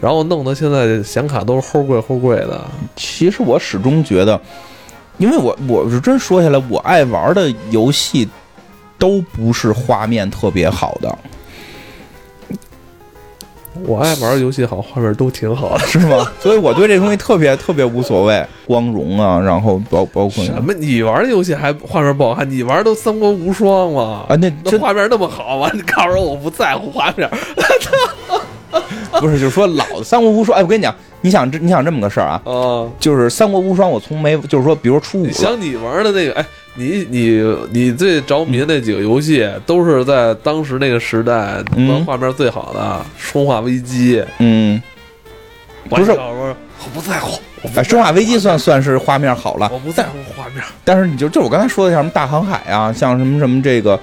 然后弄得现在显卡都是齁贵齁贵的。其实我始终觉得，因为我我是真说下来，我爱玩的游戏都不是画面特别好的。我爱玩游戏，好画面都挺好的。是吗？所以我对这东西特别特别无所谓，光荣啊，然后包包括什么？你玩的游戏还画面不好看？你玩都三国无双吗？啊，那那画面那么好吗？你告诉我，我不在乎画面。不是，就是说老的三国无双。哎，我跟你讲，你想这你想这么个事儿啊？哦，就是三国无双，我从没就是说，比如初五，想你玩的那个，哎，你你你最着迷的那几个游戏，都是在当时那个时代玩画面最好的《生化危机》。嗯，不是，我不在乎。哎，《生化危机》算算是画面好了，我不在乎画面。但是你就就我刚才说的，像什么大航海啊，像什么什么这个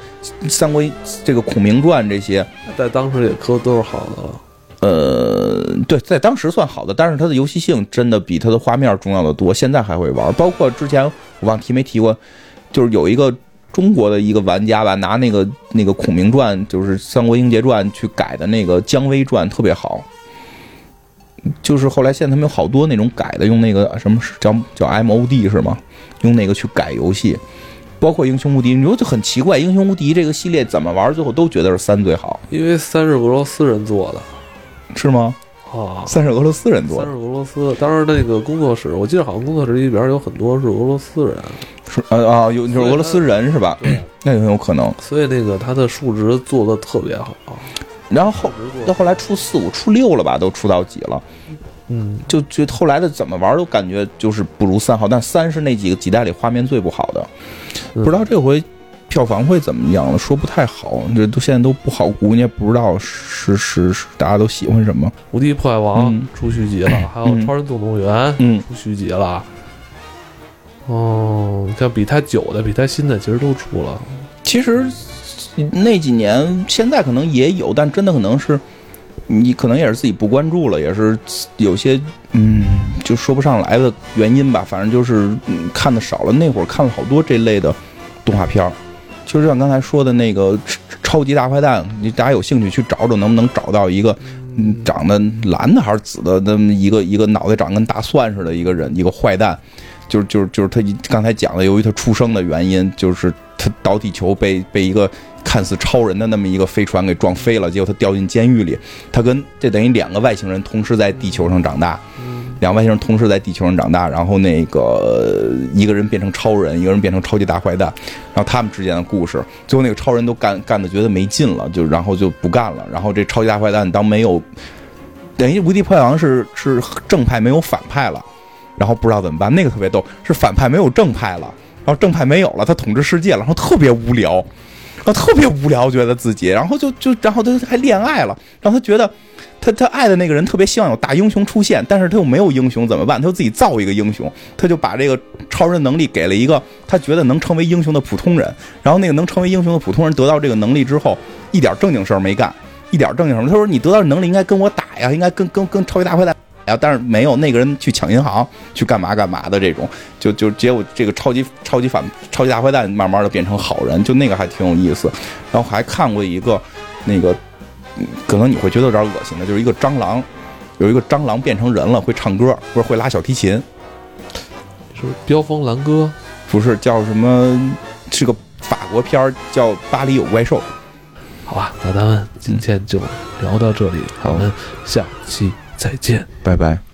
三国这个孔明传这些，在当时也可都是好的了。呃，对，在当时算好的，但是它的游戏性真的比它的画面重要的多。现在还会玩，包括之前我忘提没提过，就是有一个中国的一个玩家吧，拿那个那个《孔明传》就是《三国英杰传》去改的那个《姜维传》，特别好。就是后来现在他们有好多那种改的，用那个什么叫叫 MOD 是吗？用那个去改游戏，包括《英雄无敌》，你说就很奇怪，《英雄无敌》这个系列怎么玩，最后都觉得是三最好，因为三是俄罗斯人做的。是吗？啊，三是俄罗斯人做的。三是俄罗斯，当时那个工作室，我记得好像工作室里边有很多是俄罗斯人。是啊啊，有就是俄罗斯人是吧？对，那就很有可能。所以那个他的数值做的特别好。然后后到后来出四五出六了吧，都出到几了？嗯，就就后来的怎么玩都感觉就是不如三好，但三是那几个几代里画面最不好的。不知道这回。票房会怎么样？说不太好，这都现在都不好估，你也不知道是是是大家都喜欢什么。无敌破坏王出续集了，还有超人总动员嗯出续集了。哦，像比他久的、比他新的，其实都出了。其实那几年现在可能也有，但真的可能是你可能也是自己不关注了，也是有些嗯就说不上来的原因吧。反正就是看的少了。那会儿看了好多这类的动画片儿。就像刚才说的那个超级大坏蛋，你大家有兴趣去找找，能不能找到一个长得蓝的还是紫的那么一个一个脑袋长跟大蒜似的一个人，一个坏蛋，就是就是就是他刚才讲的，由于他出生的原因，就是他到地球被被一个看似超人的那么一个飞船给撞飞了，结果他掉进监狱里，他跟这等于两个外星人同时在地球上长大。两外星人同时在地球上长大，然后那个一个人变成超人，一个人变成超级大坏蛋，然后他们之间的故事，最后那个超人都干干的觉得没劲了，就然后就不干了，然后这超级大坏蛋当没有，等于无敌破坏王是是正派没有反派了，然后不知道怎么办，那个特别逗，是反派没有正派了，然后正派没有了，他统治世界了，然后特别无聊，后特别无聊，觉得自己，然后就就然后他还恋爱了，然后他觉得。他他爱的那个人特别希望有大英雄出现，但是他又没有英雄怎么办？他就自己造一个英雄，他就把这个超人能力给了一个他觉得能成为英雄的普通人。然后那个能成为英雄的普通人得到这个能力之后，一点正经事儿没干，一点正经事儿。他说：“你得到能力应该跟我打呀，应该跟跟跟超级大坏蛋呀。”但是没有那个人去抢银行，去干嘛干嘛的这种，就就结果这个超级超级反超级大坏蛋慢慢的变成好人，就那个还挺有意思。然后还看过一个那个。可能你会觉得有点恶心的，就是一个蟑螂，有一个蟑螂变成人了，会唱歌，不是会拉小提琴，是飙风蓝歌，不是叫什么？是个法国片儿，叫《巴黎有怪兽》。好吧，那咱们今天就聊到这里，我们下期再见，拜拜。